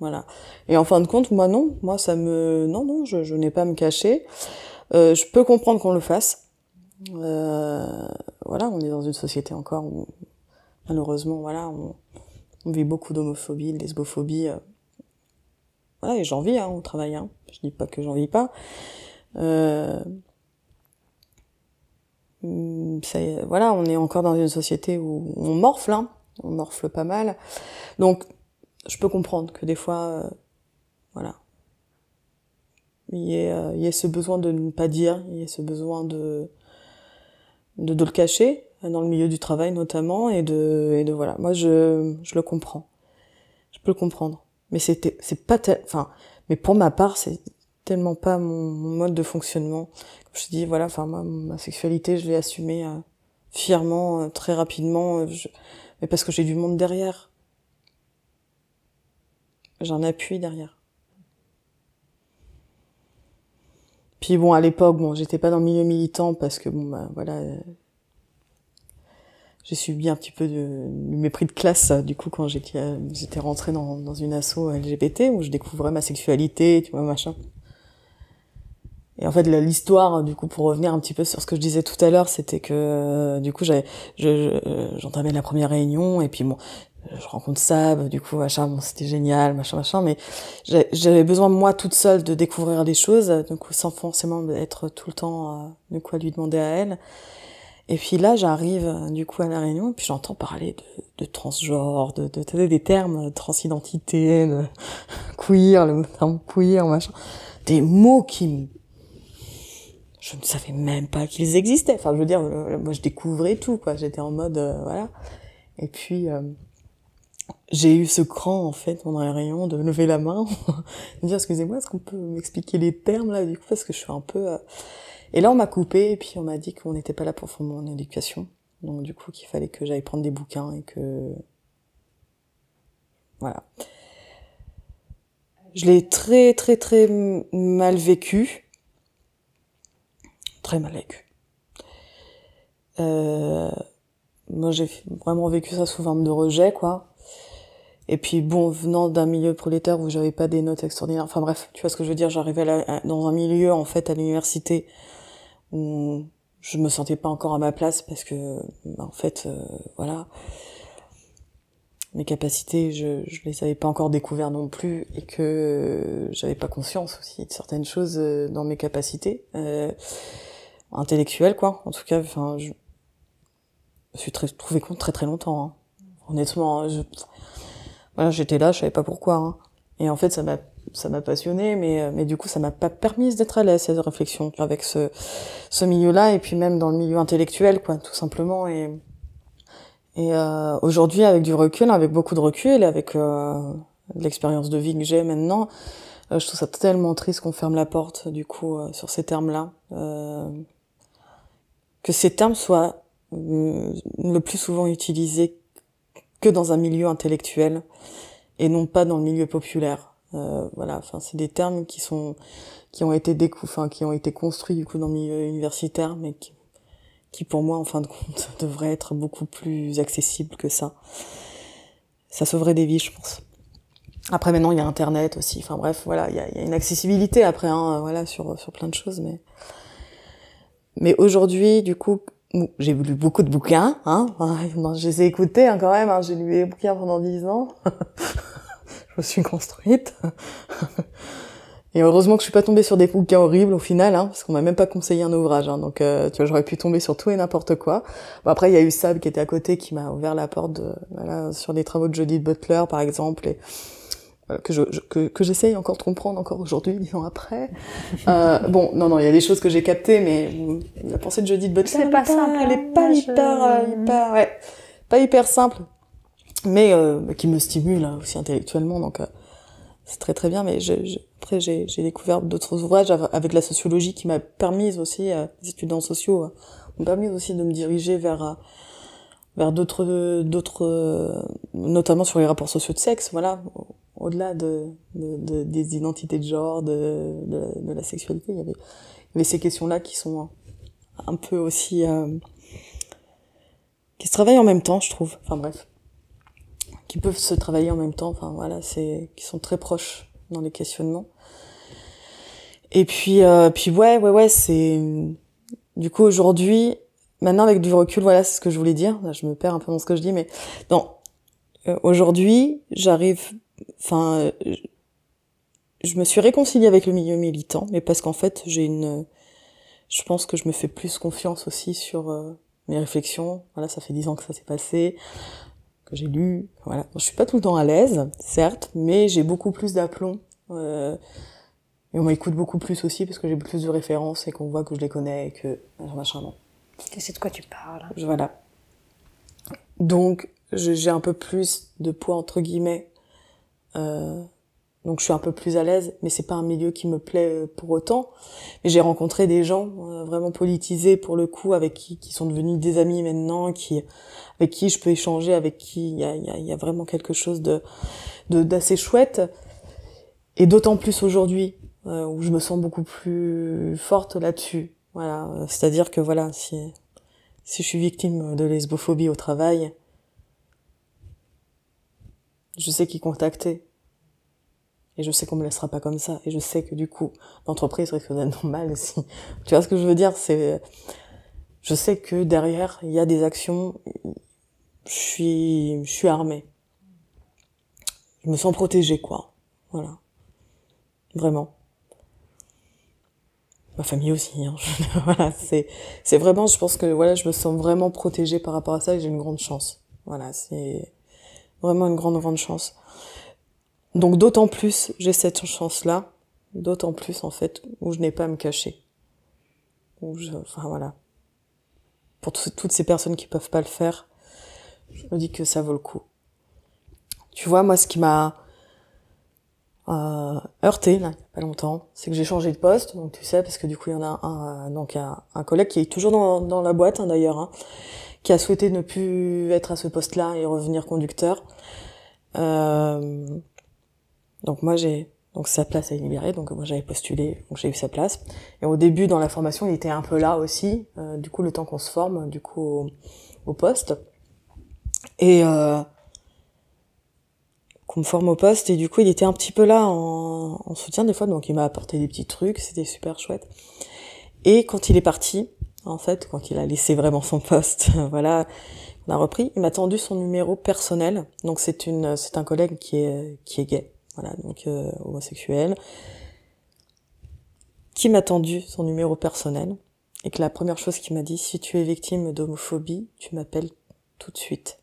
Voilà. Et en fin de compte, moi non, moi ça me, non non, je, je n'ai pas à me cacher. Euh, je peux comprendre qu'on le fasse. Euh, voilà, on est dans une société encore où malheureusement, voilà, on, on vit beaucoup d'homophobie, de lesbophobie. Et j'en vis hein, au travail. Hein. Je dis pas que j'en vis pas. Euh, Hum, voilà, on est encore dans une société où on morfle, hein, on morfle pas mal. Donc, je peux comprendre que des fois, euh, voilà, il y, ait, euh, ait, ce besoin de ne pas dire, il y ait ce besoin de, de, de le cacher, dans le milieu du travail notamment, et de, et de voilà. Moi, je, je le comprends. Je peux le comprendre. Mais c'était, c'est pas, enfin, mais pour ma part, c'est tellement pas mon, mode de fonctionnement. Comme je dis, voilà, enfin ma, ma sexualité, je l'ai assumée euh, fièrement, euh, très rapidement, euh, mais parce que j'ai du monde derrière. J'ai un appui derrière. Puis bon, à l'époque, bon, j'étais pas dans le milieu militant parce que bon, bah, voilà, j'ai subi un petit peu de, du mépris de classe du coup quand j'étais j'étais rentrée dans, dans une asso LGBT où je découvrais ma sexualité, tu vois machin. Et en fait, l'histoire, du coup, pour revenir un petit peu sur ce que je disais tout à l'heure, c'était que, euh, du coup, j'avais, j'entamais la première réunion, et puis bon, je rencontre Sab, du coup, machin, bon, c'était génial, machin, machin, mais j'avais besoin, moi, toute seule, de découvrir des choses, donc sans forcément être tout le temps, euh, de quoi lui demander à elle. Et puis là, j'arrive, du coup, à la réunion, et puis j'entends parler de, de transgenre, de, de, des termes, transidentité, de queer, le terme queer, machin. Des mots qui je ne savais même pas qu'ils existaient. Enfin, je veux dire, euh, moi, je découvrais tout, quoi. J'étais en mode, euh, voilà. Et puis, euh, j'ai eu ce cran, en fait, pendant les réunions, de lever la main, de dire, excusez-moi, est-ce qu'on peut m'expliquer les termes, là, du coup, parce que je suis un peu... Et là, on m'a coupé, et puis on m'a dit qu'on n'était pas là pour faire mon éducation. Donc, du coup, qu'il fallait que j'aille prendre des bouquins et que... Voilà. Je l'ai très, très, très mal vécu très mal vécu. Euh, moi, j'ai vraiment vécu ça sous forme de rejet, quoi. Et puis bon, venant d'un milieu prolétaire où j'avais pas des notes extraordinaires, enfin bref, tu vois ce que je veux dire, j'arrivais dans un milieu en fait à l'université je me sentais pas encore à ma place parce que bah, en fait euh, voilà mes capacités je je les avais pas encore découvertes non plus et que j'avais pas conscience aussi de certaines choses euh, dans mes capacités. Euh, intellectuel quoi en tout cas enfin je me suis très, trouvé compte très très longtemps hein. honnêtement hein, je, voilà j'étais là je savais pas pourquoi hein. et en fait ça m'a ça m'a passionné mais mais du coup ça m'a pas permis d'être à l'aise cette réflexion avec ce ce milieu là et puis même dans le milieu intellectuel quoi tout simplement et et euh, aujourd'hui avec du recul avec beaucoup de recul avec euh, l'expérience de vie que j'ai maintenant euh, je trouve ça tellement triste qu'on ferme la porte du coup euh, sur ces termes là euh, que ces termes soient euh, le plus souvent utilisés que dans un milieu intellectuel et non pas dans le milieu populaire. Euh, voilà, enfin c'est des termes qui sont qui ont été enfin qui ont été construits du coup dans le milieu universitaire, mais qui, qui pour moi en fin de compte devraient être beaucoup plus accessibles que ça. Ça sauverait des vies, je pense. Après maintenant il y a Internet aussi. Enfin bref, voilà, il y a, y a, une accessibilité après, hein, voilà, sur sur plein de choses, mais mais aujourd'hui, du coup, j'ai lu beaucoup de bouquins, hein. Je les ai écoutés hein, quand même. Hein. J'ai lu des bouquins pendant dix ans. je me suis construite. Et heureusement que je suis pas tombée sur des bouquins horribles au final, hein, parce qu'on m'a même pas conseillé un ouvrage. Hein, donc, euh, tu vois, j'aurais pu tomber sur tout et n'importe quoi. Bon, après, il y a eu Sab qui était à côté, qui m'a ouvert la porte de, voilà, sur les travaux de Judith Butler, par exemple. Et euh, que je, que, que j'essaye encore de comprendre encore aujourd'hui, dix ans après. Euh, bon, non, non, il y a des choses que j'ai captées, mais la pensée de Judith Butler, c'est pas, simple, elle est pas hyper, euh, hyper, ouais, pas hyper simple. Mais euh, qui me stimule hein, aussi intellectuellement, donc euh, c'est très très bien. Mais après, j'ai découvert d'autres ouvrages avec la sociologie qui m'a permis aussi, euh, les étudiants sociaux, euh, m'ont permis aussi de me diriger vers euh, vers d'autres d'autres notamment sur les rapports sociaux de sexe voilà. Au-delà de, de, de, des identités de genre de, de, la sexualité il y avait il ces questions là qui sont un peu aussi euh, qui se travaillent en même temps je trouve. Enfin bref qui peuvent se travailler en même temps enfin voilà c'est qui sont très proches dans les questionnements. Et puis euh, puis ouais ouais ouais c'est du coup aujourd'hui maintenant avec du recul voilà c'est ce que je voulais dire. Je me perds un peu dans ce que je dis mais non euh, aujourd'hui j'arrive enfin je, je me suis réconciliée avec le milieu militant mais parce qu'en fait j'ai une je pense que je me fais plus confiance aussi sur euh, mes réflexions. Voilà ça fait dix ans que ça s'est passé que j'ai lu voilà je suis pas tout le temps à l'aise certes mais j'ai beaucoup plus d'aplomb euh, et on m'écoute beaucoup plus aussi parce que j'ai plus de références et qu'on voit que je les connais et que machin bon Tu sais de quoi tu parles. je- voilà. Donc, j'ai un peu plus de poids entre guillemets. Euh, donc, je suis un peu plus à l'aise, mais c'est pas un milieu qui me plaît euh, pour autant. Mais j'ai rencontré des gens euh, vraiment politisés pour le coup, avec qui qui sont devenus des amis maintenant, qui avec qui je peux échanger, avec qui il y a, y a- y a vraiment quelque chose de d'assez chouette. Et d'autant plus aujourd'hui, euh, où je me sens beaucoup plus forte là-dessus. Voilà, c'est-à-dire que voilà, si si je suis victime de lesbophobie au travail, je sais qui contacter. Et je sais qu'on me laissera pas comme ça. Et je sais que du coup, l'entreprise risque d'être normale aussi. Tu vois ce que je veux dire? C'est, je sais que derrière, il y a des actions. Je suis, je suis armée. Je me sens protégée, quoi. Voilà. Vraiment. Ma famille aussi. Hein. voilà, c'est, c'est vraiment, je pense que voilà, je me sens vraiment protégée par rapport à ça et j'ai une grande chance. Voilà, c'est vraiment une grande grande chance. Donc d'autant plus j'ai cette chance-là, d'autant plus en fait où je n'ai pas à me cacher. Où je, enfin voilà. Pour tout- toutes ces personnes qui peuvent pas le faire, je me dis que ça vaut le coup. Tu vois, moi, ce qui m'a euh, heurté là, il y a pas longtemps, c'est que j'ai changé de poste, donc tu sais, parce que du coup il y en a un, euh, donc un, collègue qui est toujours dans, la boîte hein, d'ailleurs, hein, qui a souhaité ne plus être à ce poste-là et revenir conducteur. Euh, donc moi j'ai donc sa place est libérée, donc moi j'avais postulé, donc j'ai eu sa place. Et au début dans la formation il était un peu là aussi, euh, du coup le temps qu'on se forme, du coup au poste. Et euh, qu'on me forme au poste. Et du coup il était un petit peu là en, en soutien des fois. Donc il m'a apporté des petits trucs. C'était super chouette. Et quand il est parti en fait quand il a laissé vraiment son poste voilà on a repris. Il m'a tendu son numéro personnel. Donc c'est une c'est un collègue qui est qui est gay. Voilà donc euh, homosexuel. Qui m'a tendu son numéro personnel. Et que la première chose qu'il m'a dit si tu es victime d'homophobie tu m'appelles tout de suite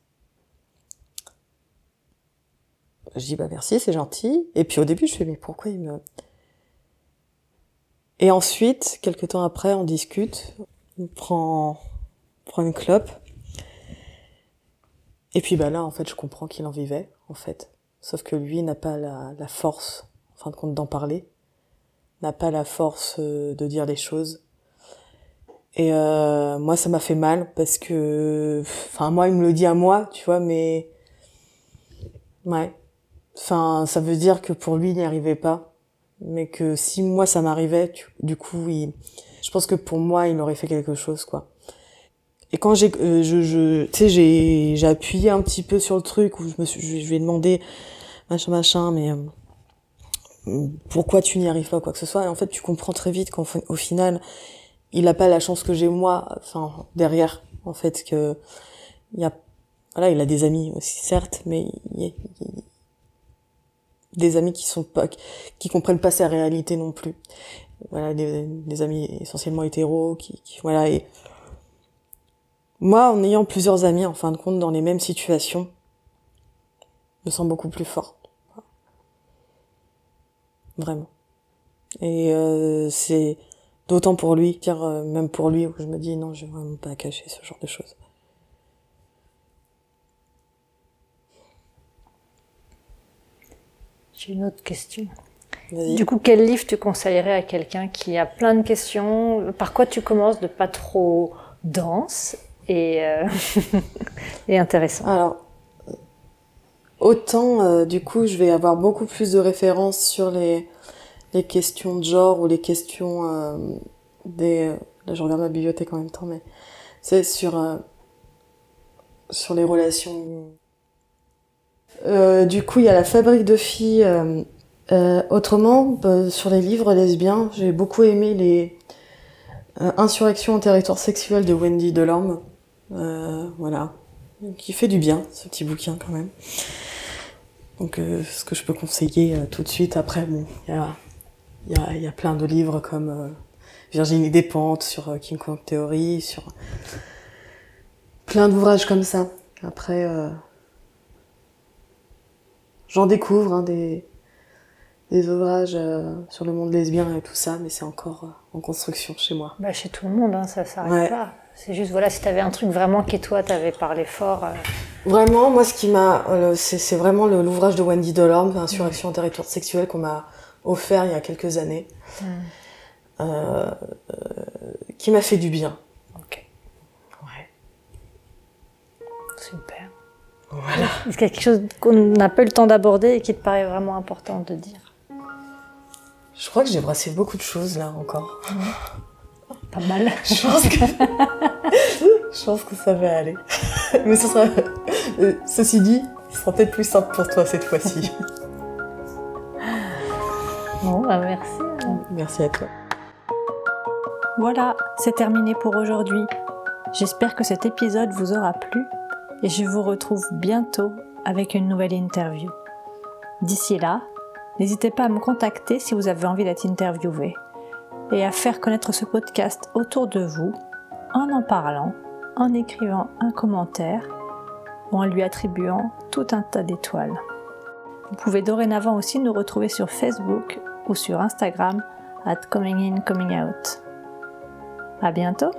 je dis bah merci, c'est gentil. Et puis au début, je fais mais pourquoi il me Et ensuite, quelques temps après, on discute, on prend, prend une clope. Et puis bah là, en fait, je comprends qu'il en vivait, en fait. Sauf que lui n'a pas la, la force, en fin de compte, d'en parler, n'a pas la force euh, de dire les choses. Et euh, moi, ça m'a fait mal parce que, enfin, moi, il me le dit à moi, tu vois, mais ouais. Enfin, ça veut dire que pour lui, il n'y arrivait pas. Mais que si moi, ça m'arrivait, du coup, il... je pense que pour moi, il aurait fait quelque chose, quoi. Et quand j'ai, euh, je, je, tu sais, j'ai, j'ai appuyé un petit peu sur le truc où je me suis, je, lui ai demandé, machin, machin, mais euh, pourquoi tu n'y arrives pas, quoi que ce soit. Et en fait, tu comprends très vite qu'au au final, il a pas la chance que j'ai moi, enfin, derrière, en fait, que, il y a, voilà, il a des amis aussi, certes, mais il a- des amis qui sont pas qui comprennent pas sa réalité non plus. Voilà des, amis essentiellement hétéros qui, voilà et moi en ayant plusieurs amis en fin de compte dans les mêmes situations je me sens beaucoup plus forte vraiment. Et euh, c'est d'autant pour lui dire euh, même pour lui où je me dis non j'ai vraiment pas à cacher ce genre de choses J'ai une autre question. Du coup, quel livre tu conseillerais à quelqu'un qui a plein de questions? Par quoi tu commences de pas trop dense et, euh, et intéressant? Alors, autant euh, du coup, je vais avoir beaucoup plus de références sur les, les questions de genre ou les questions euh, des. Là, je regarde ma bibliothèque en même temps, mais c'est sur sur les relations. Euh, du coup, il y a la fabrique de filles. euh, euh, autrement, bah, sur les livres lesbiens, j'ai beaucoup aimé les euh, Insurrection en territoire sexuel de Wendy Delorme. Voilà, qui fait du bien, ce petit bouquin quand même. Donc, ce que je peux conseiller tout de suite. Après, bon, il y a, y, y a plein de livres comme Virginie Despentes sur King Kong Theory, sur plein d'ouvrages comme ça. Après, j'en découvre hein, des, des ouvrages euh, sur le monde lesbien et tout ça, mais c'est encore euh, en construction chez moi. bah, Chez tout le monde, hein, ça s'arrête Ouais. pas. C'est juste, voilà, si tu avais un truc vraiment qui, toi, t'avais parlé fort. euh, Vraiment, moi, ce qui m'a, c'est vraiment l'ouvrage de Wendy Delorme, Insurrection en territoire sexuel, qu'on m'a offert il y a quelques années, Mm. qui m'a fait du bien. Ok, Ouais. super. Voilà. Est-ce qu'il y a quelque chose qu'on n'a pas eu le temps d'aborder et qui te paraît vraiment important de dire Je crois que j'ai brassé beaucoup de choses là encore. Pas mal. Je pense que, je pense que ça va aller. Mais ce sera, euh, ceci dit, ce sera peut-être plus simple pour toi cette fois-ci. Bon, bah, merci. Merci à toi. Voilà, c'est terminé pour aujourd'hui. J'espère que cet épisode vous aura plu et je vous retrouve bientôt avec une nouvelle interview. D'ici là, n'hésitez pas à me contacter si vous avez envie d'être interviewé et à faire connaître ce podcast autour de vous en en parlant, en écrivant un commentaire ou en lui attribuant tout un tas d'étoiles. Vous pouvez dorénavant aussi nous retrouver sur Facebook ou sur Instagram at coming in coming out. À bientôt